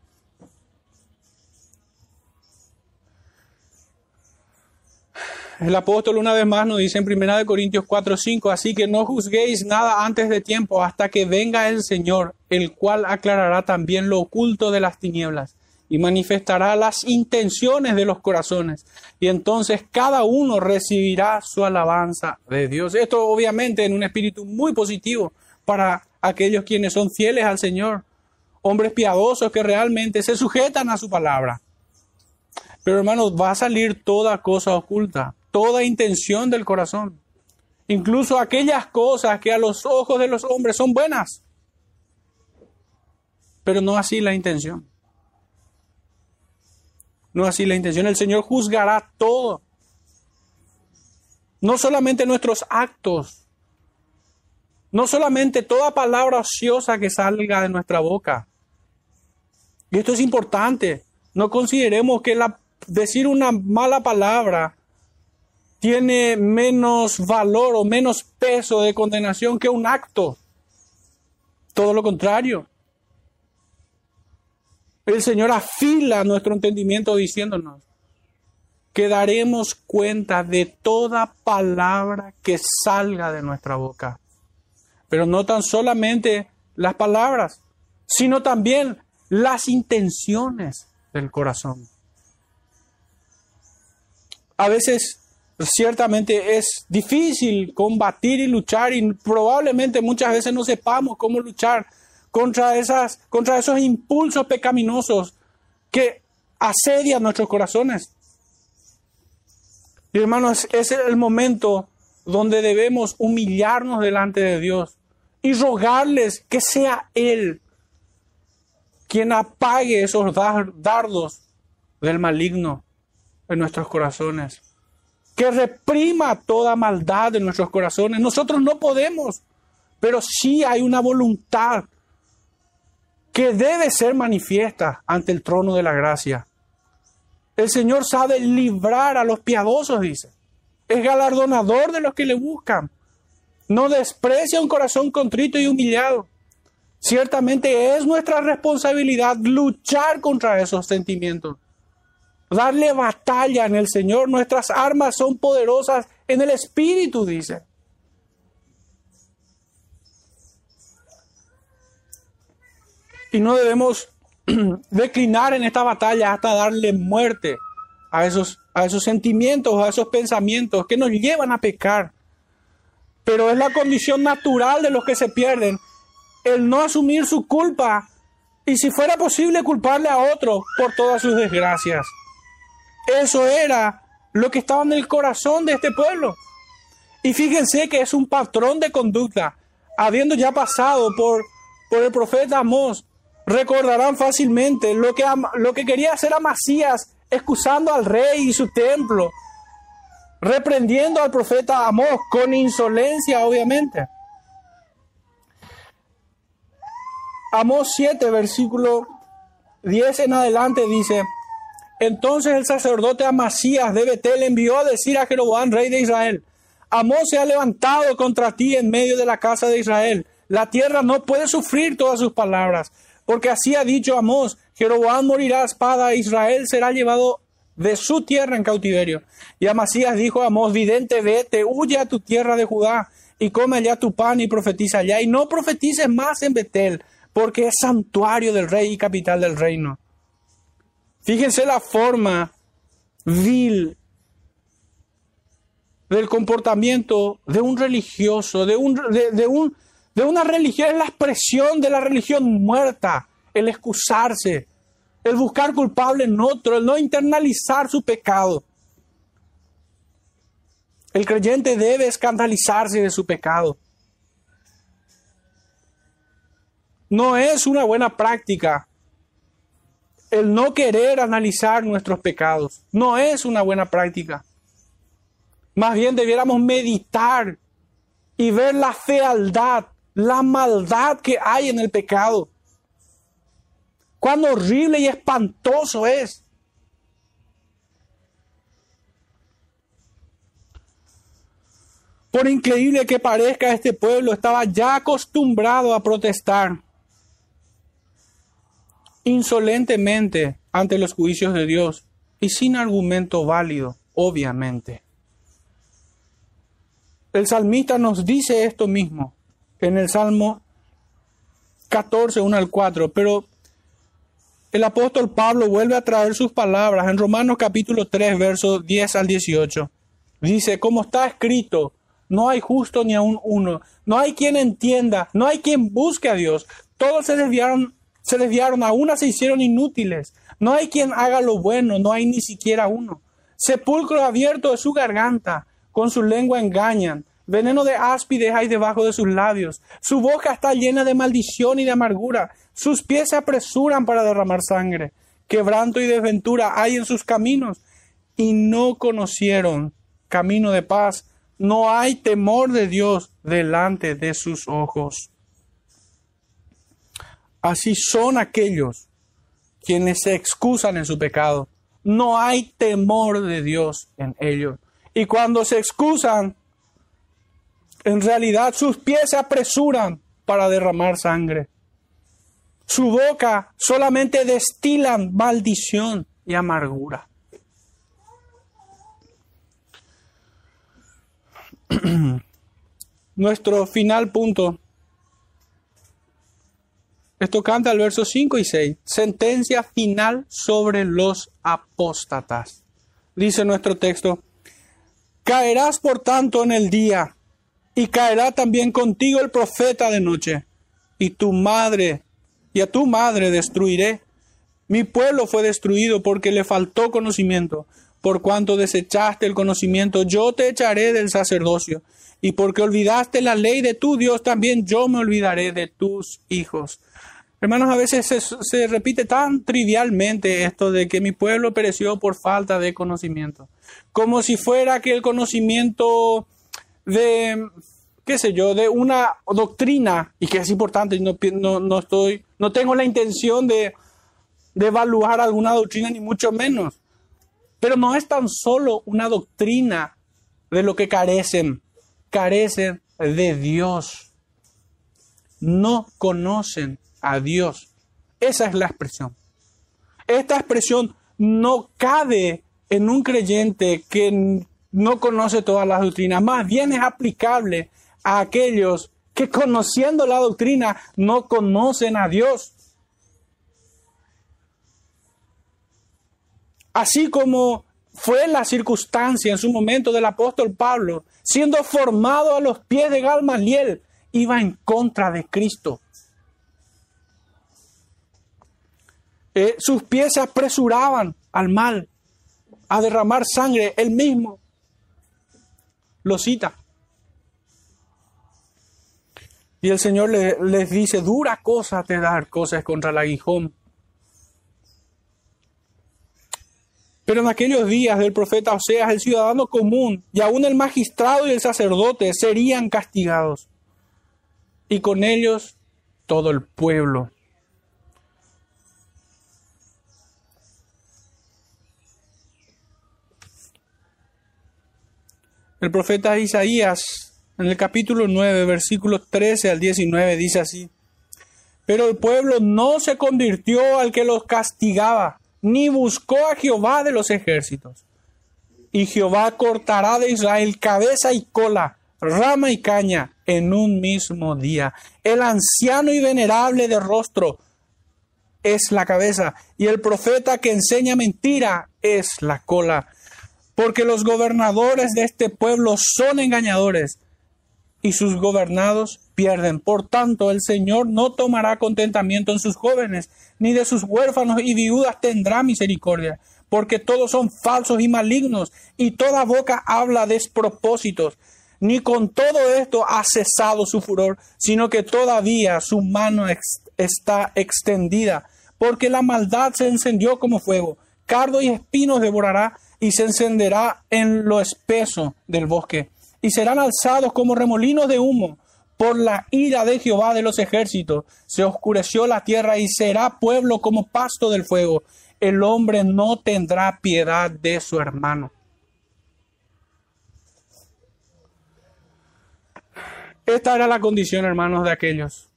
El apóstol una vez más nos dice en 1 Corintios 4, 5, así que no juzguéis nada antes de tiempo hasta que venga el Señor, el cual aclarará también lo oculto de las tinieblas y manifestará las intenciones de los corazones. Y entonces cada uno recibirá su alabanza de Dios. Esto obviamente en un espíritu muy positivo para aquellos quienes son fieles al Señor, hombres piadosos que realmente se sujetan a su palabra. Pero hermanos, va a salir toda cosa oculta toda intención del corazón, incluso aquellas cosas que a los ojos de los hombres son buenas, pero no así la intención. No así la intención. El Señor juzgará todo. No solamente nuestros actos, no solamente toda palabra ociosa que salga de nuestra boca. Y esto es importante. No consideremos que la, decir una mala palabra tiene menos valor o menos peso de condenación que un acto. Todo lo contrario. El Señor afila nuestro entendimiento diciéndonos, que daremos cuenta de toda palabra que salga de nuestra boca. Pero no tan solamente las palabras, sino también las intenciones del corazón. A veces ciertamente es difícil combatir y luchar y probablemente muchas veces no sepamos cómo luchar contra, esas, contra esos impulsos pecaminosos que asedian nuestros corazones. Y hermanos, es el momento donde debemos humillarnos delante de Dios y rogarles que sea Él quien apague esos dardos del maligno en nuestros corazones, que reprima toda maldad en nuestros corazones. Nosotros no podemos, pero sí hay una voluntad que debe ser manifiesta ante el trono de la gracia. El Señor sabe librar a los piadosos, dice. Es galardonador de los que le buscan. No desprecia un corazón contrito y humillado. Ciertamente es nuestra responsabilidad luchar contra esos sentimientos. Darle batalla en el Señor. Nuestras armas son poderosas en el Espíritu, dice. Y no debemos <clears throat> declinar en esta batalla hasta darle muerte a esos, a esos sentimientos, a esos pensamientos que nos llevan a pecar. Pero es la condición natural de los que se pierden el no asumir su culpa y si fuera posible culparle a otro por todas sus desgracias. Eso era lo que estaba en el corazón de este pueblo. Y fíjense que es un patrón de conducta. Habiendo ya pasado por, por el profeta Amós, recordarán fácilmente lo que, lo que quería hacer Amasías, excusando al rey y su templo, reprendiendo al profeta Amós con insolencia, obviamente. Amós 7, versículo 10 en adelante dice, entonces el sacerdote Amasías de Betel envió a decir a Jeroboam, rey de Israel, Amós se ha levantado contra ti en medio de la casa de Israel. La tierra no puede sufrir todas sus palabras porque así ha dicho Amós, Jeroboam morirá a espada, Israel será llevado de su tierra en cautiverio. Y Amasías dijo a Amós, vidente, vete, huye a tu tierra de Judá, y come allá tu pan y profetiza allá, y no profetices más en Betel, porque es santuario del rey y capital del reino. Fíjense la forma vil del comportamiento de un religioso, de un, de un de una religión, es la expresión de la religión muerta, el excusarse, el buscar culpable en otro, el no internalizar su pecado. El creyente debe escandalizarse de su pecado. No es una buena práctica el no querer analizar nuestros pecados. No es una buena práctica. Más bien debiéramos meditar y ver la fealdad la maldad que hay en el pecado. Cuán horrible y espantoso es. Por increíble que parezca, este pueblo estaba ya acostumbrado a protestar insolentemente ante los juicios de Dios y sin argumento válido, obviamente. El salmista nos dice esto mismo en el Salmo 14, 1 al 4, pero el apóstol Pablo vuelve a traer sus palabras en Romanos capítulo 3, versos 10 al 18. Dice, como está escrito, no hay justo ni aun uno, no hay quien entienda, no hay quien busque a Dios. Todos se desviaron, se desviaron, a una se hicieron inútiles. No hay quien haga lo bueno, no hay ni siquiera uno. Sepulcro abierto de su garganta, con su lengua engañan. Veneno de áspides hay debajo de sus labios. Su boca está llena de maldición y de amargura. Sus pies se apresuran para derramar sangre. Quebranto y desventura hay en sus caminos. Y no conocieron camino de paz. No hay temor de Dios delante de sus ojos. Así son aquellos quienes se excusan en su pecado. No hay temor de Dios en ellos. Y cuando se excusan, en realidad sus pies se apresuran para derramar sangre. Su boca solamente destilan maldición y amargura. <clears throat> Nuestro final punto esto canta el verso 5 y 6. Sentencia final sobre los apóstatas. Dice nuestro texto, caerás por tanto en el día, y caerá también contigo el profeta de noche, y tu madre, y a tu madre destruiré. Mi pueblo fue destruido porque le faltó conocimiento. Por cuanto desechaste el conocimiento, yo te echaré del sacerdocio y porque olvidaste la ley de tu Dios, también yo me olvidaré de tus hijos. Hermanos, a veces se, repite tan trivialmente esto de que mi pueblo pereció por falta de conocimiento, como si fuera que el conocimiento de, qué sé yo, de una doctrina, y que es importante, no, estoy, no tengo la intención de, de evaluar alguna doctrina, ni mucho menos, pero no es tan solo una doctrina de lo que carecen, carecen de Dios. No conocen a Dios. Esa es la expresión. Esta expresión no cabe en un creyente que no conoce todas las doctrinas, más bien es aplicable a aquellos que conociendo la doctrina no conocen a Dios. Así como fue la circunstancia en su momento del apóstol Pablo, siendo formado a los pies de Galmaliel, iba en contra de Cristo. Eh, sus pies se apresuraban al mal, a derramar sangre. Él mismo lo cita. Y el Señor les dice, dura cosa te dar cosas contra el aguijón. Pero en aquellos días del profeta Oseas, el ciudadano común y aún el magistrado y el sacerdote serían castigados. Y con ellos todo el pueblo. El profeta Isaías, en el capítulo 9, versículos 13 al 19, dice así, Pero el pueblo no se convirtió al que los castigaba ni buscó a Jehová de los ejércitos. Y Jehová cortará de Israel cabeza y cola, rama y caña en un mismo día. El anciano y venerable de rostro es la cabeza, y el profeta que enseña mentira es la cola. Porque los gobernadores de este pueblo son engañadores, y sus gobernados pierden. Por tanto, el Señor no tomará contentamiento en sus jóvenes, ni de sus huérfanos y viudas tendrá misericordia, porque todos son falsos y malignos, y toda boca habla despropósitos. Ni con todo esto ha cesado su furor, sino que todavía su mano está extendida, porque la maldad se encendió como fuego, cardo y espinos devorará, y se encenderá en lo espeso del bosque, y serán alzados como remolinos de humo, por la ira de Jehová de los ejércitos se oscureció la tierra y será pueblo como pasto del fuego. El hombre no tendrá piedad de su hermano. Esta era la condición, hermanos, de aquellos.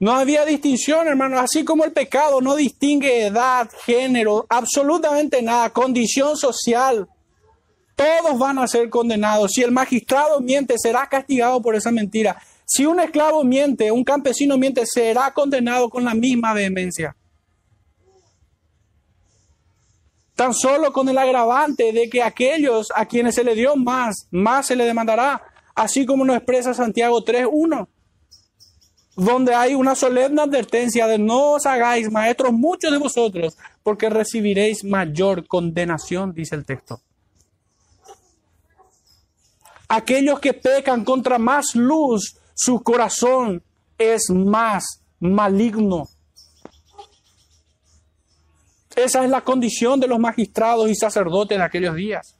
No había distinción, hermanos, así como el pecado no distingue edad, género, absolutamente nada, condición social todos van a ser condenados. Si el magistrado miente, será castigado por esa mentira. Si un esclavo miente, un campesino miente, será condenado con la misma vehemencia. Tan solo con el agravante de que aquellos a quienes se le dio más, más se le demandará, así como nos expresa Santiago 3.1, donde hay una solemne advertencia de no os hagáis maestros muchos de vosotros, porque recibiréis mayor condenación, dice el texto. Aquellos que pecan contra más luz, su corazón es más maligno. Esa es la condición de los magistrados y sacerdotes de aquellos días.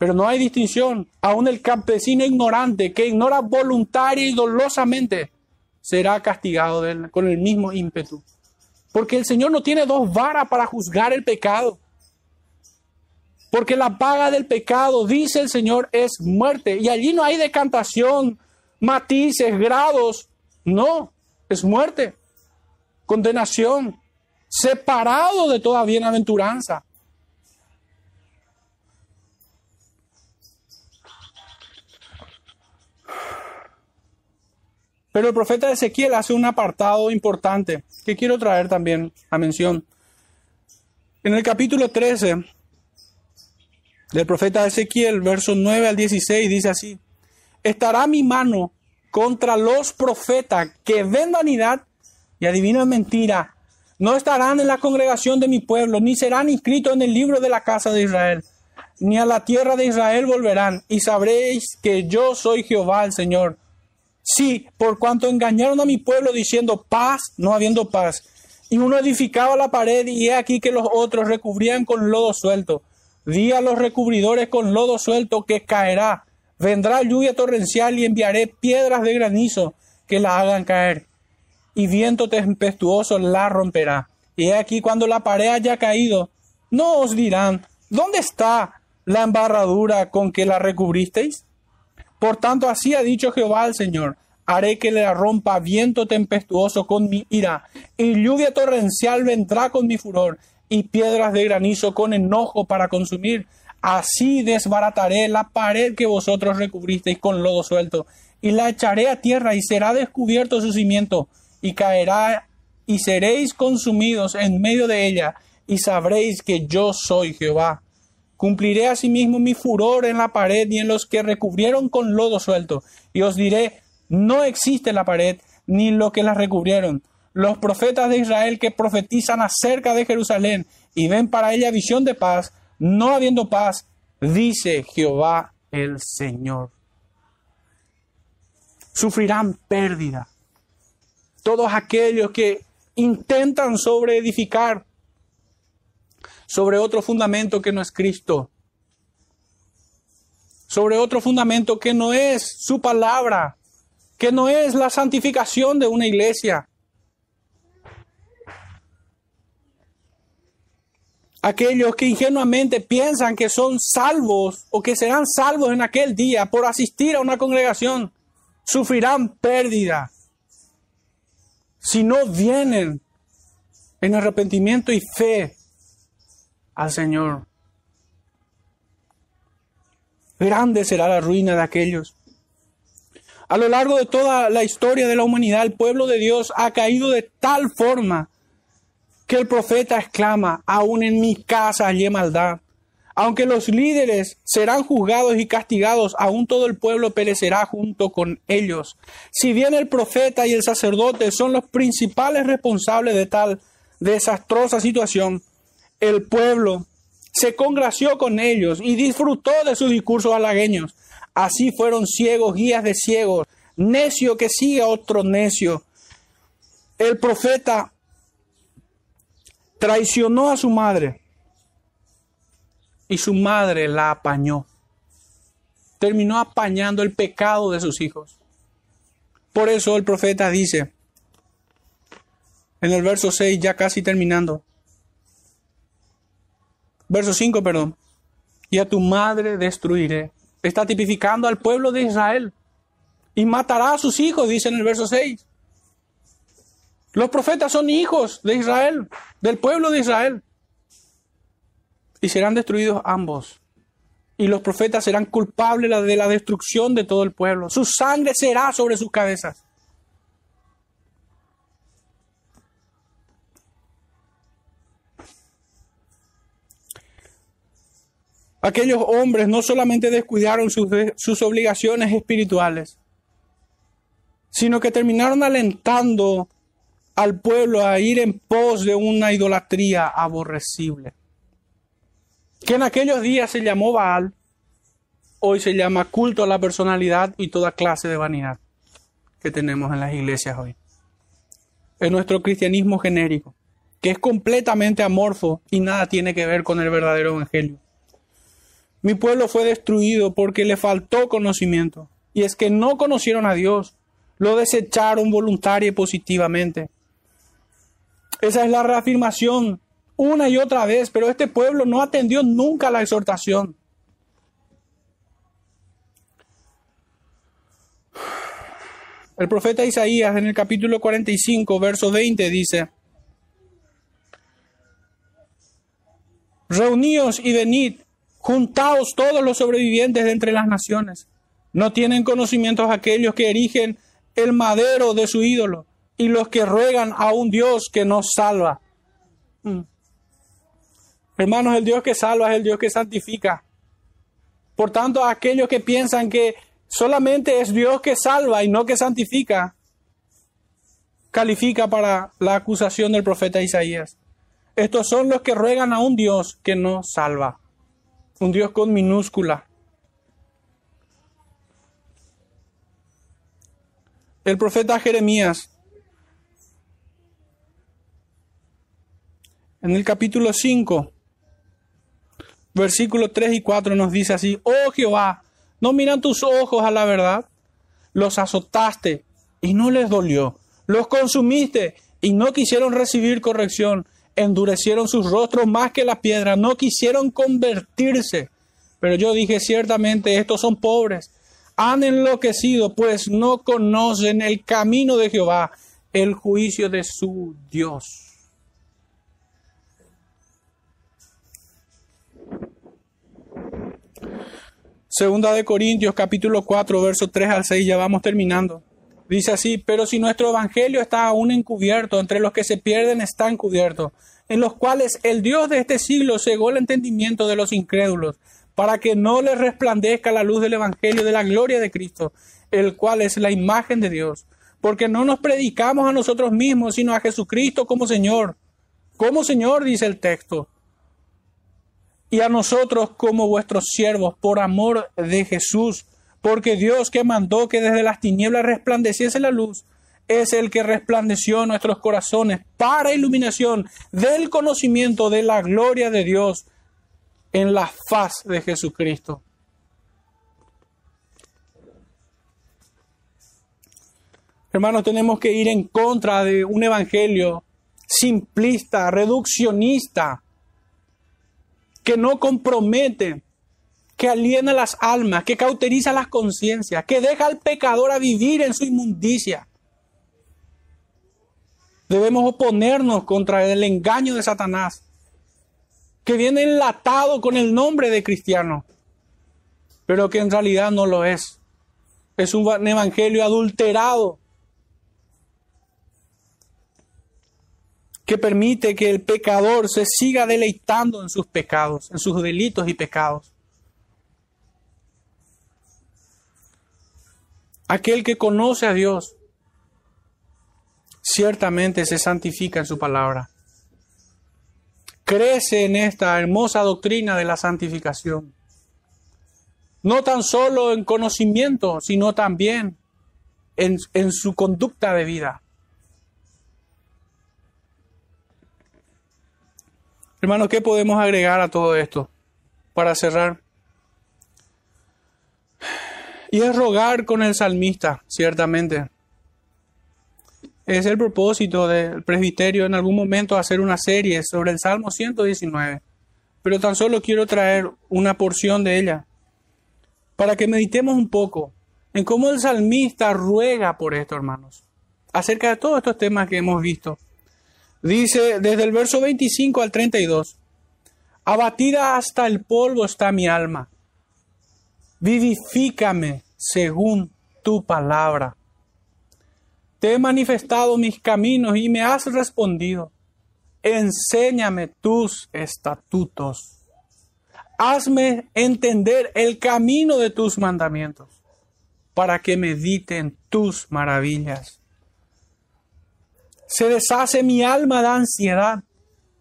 Pero no hay distinción. Aún el campesino ignorante que ignora voluntaria y dolosamente será castigado con el mismo ímpetu. Porque el Señor no tiene dos varas para juzgar el pecado. Porque la paga del pecado, dice el Señor, es muerte. Y allí no hay decantación, matices, grados. No, es muerte, condenación, separado de toda bienaventuranza. Pero el profeta Ezequiel hace un apartado importante que quiero traer también a mención. En el capítulo 13 del profeta Ezequiel, versos 9 al 16, dice así, estará mi mano contra los profetas que ven vanidad y adivinan mentira. No estarán en la congregación de mi pueblo, ni serán inscritos en el libro de la casa de Israel, ni a la tierra de Israel volverán, y sabréis que yo soy Jehová el Señor. Sí, por cuanto engañaron a mi pueblo diciendo paz, no habiendo paz. Y uno edificaba la pared y he aquí que los otros recubrían con lodo suelto. Di a los recubridores con lodo suelto que caerá. Vendrá lluvia torrencial y enviaré piedras de granizo que la hagan caer. Y viento tempestuoso la romperá. Y he aquí cuando la pared haya caído, no os dirán, ¿dónde está la embarradura con que la recubristeis? Por tanto, así ha dicho Jehová al Señor, haré que le rompa viento tempestuoso con mi ira, y lluvia torrencial vendrá con mi furor, y piedras de granizo con enojo para consumir. Así desbarataré la pared que vosotros recubristeis con lodo suelto, y la echaré a tierra, y será descubierto su cimiento, y caerá, y seréis consumidos en medio de ella, y sabréis que yo soy Jehová. Cumpliré asimismo mi furor en la pared y en los que recubrieron con lodo suelto. Y os diré, no existe la pared ni lo que la recubrieron. Los profetas de Israel que profetizan acerca de Jerusalén y ven para ella visión de paz, no habiendo paz, dice Jehová el Señor. Sufrirán pérdida. Todos aquellos que intentan sobreedificar sobre otro fundamento que no es Cristo, sobre otro fundamento que no es su palabra, que no es la santificación de una iglesia. Aquellos que ingenuamente piensan que son salvos o que serán salvos en aquel día por asistir a una congregación, sufrirán pérdida si no vienen en arrepentimiento y fe al Señor. Grande será la ruina de aquellos. A lo largo de toda la historia de la humanidad, el pueblo de Dios ha caído de tal forma que el profeta exclama, aún en mi casa hallé maldad. Aunque los líderes serán juzgados y castigados, aún todo el pueblo perecerá junto con ellos. Si bien el profeta y el sacerdote son los principales responsables de tal desastrosa situación, el pueblo se congració con ellos y disfrutó de sus discursos halagueños. Así fueron ciegos, guías de ciegos, necio que sigue a otro necio. El profeta traicionó a su madre y su madre la apañó. Terminó apañando el pecado de sus hijos. Por eso el profeta dice, en el verso 6, ya casi terminando, Verso 5, perdón. Y a tu madre destruiré. Está tipificando al pueblo de Israel. Y matará a sus hijos, dice en el verso 6. Los profetas son hijos de Israel, del pueblo de Israel. Y serán destruidos ambos. Y los profetas serán culpables de la destrucción de todo el pueblo. Su sangre será sobre sus cabezas. Aquellos hombres no solamente descuidaron sus, obligaciones espirituales, sino que terminaron alentando al pueblo a ir en pos de una idolatría aborrecible. Que en aquellos días se llamó Baal, hoy se llama culto a la personalidad y toda clase de vanidad que tenemos en las iglesias hoy. Es nuestro cristianismo genérico, que es completamente amorfo y nada tiene que ver con el verdadero evangelio. Mi pueblo fue destruido porque le faltó conocimiento. Y es que no conocieron a Dios. Lo desecharon voluntaria y positivamente. Esa es la reafirmación una y otra vez, pero este pueblo no atendió nunca la exhortación. El profeta Isaías en el capítulo 45, verso 20 dice, Reuníos y venid Juntaos todos los sobrevivientes de entre las naciones. No tienen conocimientos aquellos que erigen el madero de su ídolo y los que ruegan a un Dios que nos salva. Mm. Hermanos, el Dios que salva es el Dios que santifica. Por tanto, aquellos que piensan que solamente es Dios que salva y no que santifica, califica para la acusación del profeta Isaías. Estos son los que ruegan a un Dios que no salva, un Dios con minúscula. El profeta Jeremías, en el capítulo 5, versículos 3 y 4 nos dice así, oh Jehová, no miran tus ojos a la verdad, los azotaste y no les dolió, los consumiste y no quisieron recibir corrección, endurecieron sus rostros más que la piedra, no quisieron convertirse. Pero yo dije, ciertamente estos son pobres, han enloquecido, pues no conocen el camino de Jehová, el juicio de su Dios. Segunda de Corintios capítulo 4, verso 3 al 6, ya vamos terminando. Dice así, pero si nuestro evangelio está aún encubierto, entre los que se pierden está encubierto, en los cuales el Dios de este siglo cegó el entendimiento de los incrédulos, para que no les resplandezca la luz del evangelio de la gloria de Cristo, el cual es la imagen de Dios, porque no nos predicamos a nosotros mismos, sino a Jesucristo como Señor. Como Señor, dice el texto. Y a nosotros como vuestros siervos, por amor de Jesús, porque Dios que mandó que desde las tinieblas resplandeciese la luz, es el que resplandeció nuestros corazones para iluminación del conocimiento de la gloria de Dios en la faz de Jesucristo. Hermanos, tenemos que ir en contra de un evangelio simplista, reduccionista, que no compromete que aliena las almas, que cauteriza las conciencias, que deja al pecador a vivir en su inmundicia. Debemos oponernos contra el engaño de Satanás, que viene enlatado con el nombre de cristiano, pero que en realidad no lo es. Es un evangelio adulterado que permite que el pecador se siga deleitando en sus pecados, en sus delitos y pecados. Aquel que conoce a Dios ciertamente se santifica en su palabra. Crece en esta hermosa doctrina de la santificación. No tan solo en conocimiento, sino también en, en su conducta de vida. Hermanos, ¿qué podemos agregar a todo esto para cerrar? Y es rogar con el salmista, ciertamente. Es el propósito del presbiterio en algún momento hacer una serie sobre el Salmo 119. Pero tan solo quiero traer una porción de ella para que meditemos un poco en cómo el salmista ruega por esto, hermanos, acerca de todos estos temas que hemos visto. Dice desde el verso 25 al 32, abatida hasta el polvo está mi alma vivifícame según tu palabra. Te he manifestado mis caminos y me has respondido. Enséñame tus estatutos. Hazme entender el camino de tus mandamientos para que medite en tus maravillas. Se deshace mi alma de ansiedad.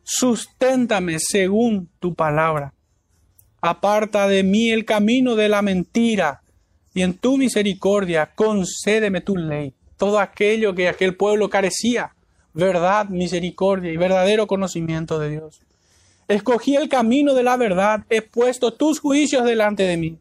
Susténtame según tu palabra. Aparta de mí el camino de la mentira y en tu misericordia concédeme tu ley. Todo aquello que aquel pueblo carecía, verdad, misericordia y verdadero conocimiento de Dios. Escogí el camino de la verdad, he puesto tus juicios delante de mí.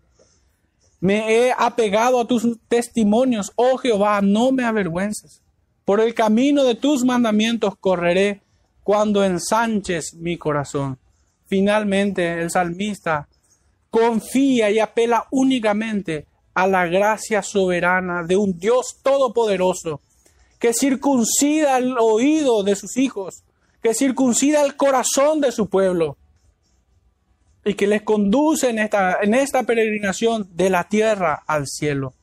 Me he apegado a tus testimonios, oh Jehová, no me avergüences. Por el camino de tus mandamientos correré cuando ensanches mi corazón. Finalmente, el salmista confía y apela únicamente a la gracia soberana de un Dios todopoderoso que circuncida el oído de sus hijos, que circuncida el corazón de su pueblo y que les conduce en esta, en esta peregrinación de la tierra al cielo.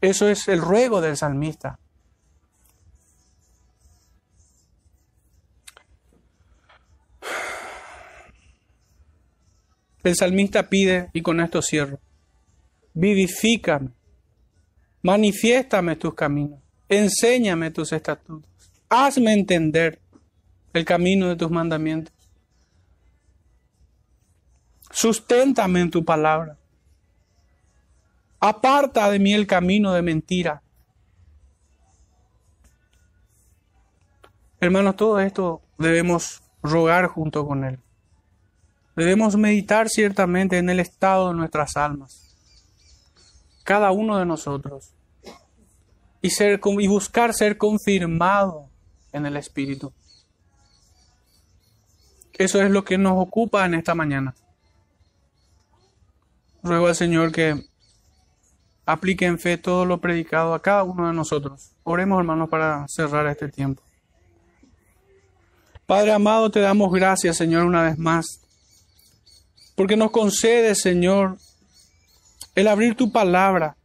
Eso es el ruego del salmista. El salmista pide, y con esto cierro, vivifícame, manifiéstame tus caminos, enséñame tus estatutos, hazme entender el camino de tus mandamientos, susténtame en tu palabra, aparta de mí el camino de mentira. Hermanos, todo esto debemos rogar junto con Él. Debemos meditar ciertamente en el estado de nuestras almas, cada uno de nosotros, y, ser, y buscar ser confirmado en el Espíritu. Eso es lo que nos ocupa en esta mañana. Ruego al Señor que aplique en fe todo lo predicado a cada uno de nosotros. Oremos, hermanos, para cerrar este tiempo. Padre amado, te damos gracias, Señor, una vez más porque nos concede, Señor, el abrir tu palabra,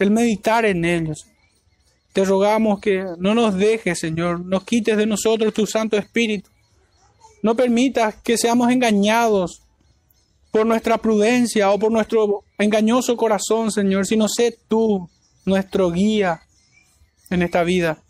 el meditar en ellos. Te rogamos que no nos dejes, Señor, nos quites de nosotros tu Santo Espíritu. No permitas que seamos engañados por nuestra prudencia o por nuestro engañoso corazón, Señor, sino sé tú nuestro guía en esta vida.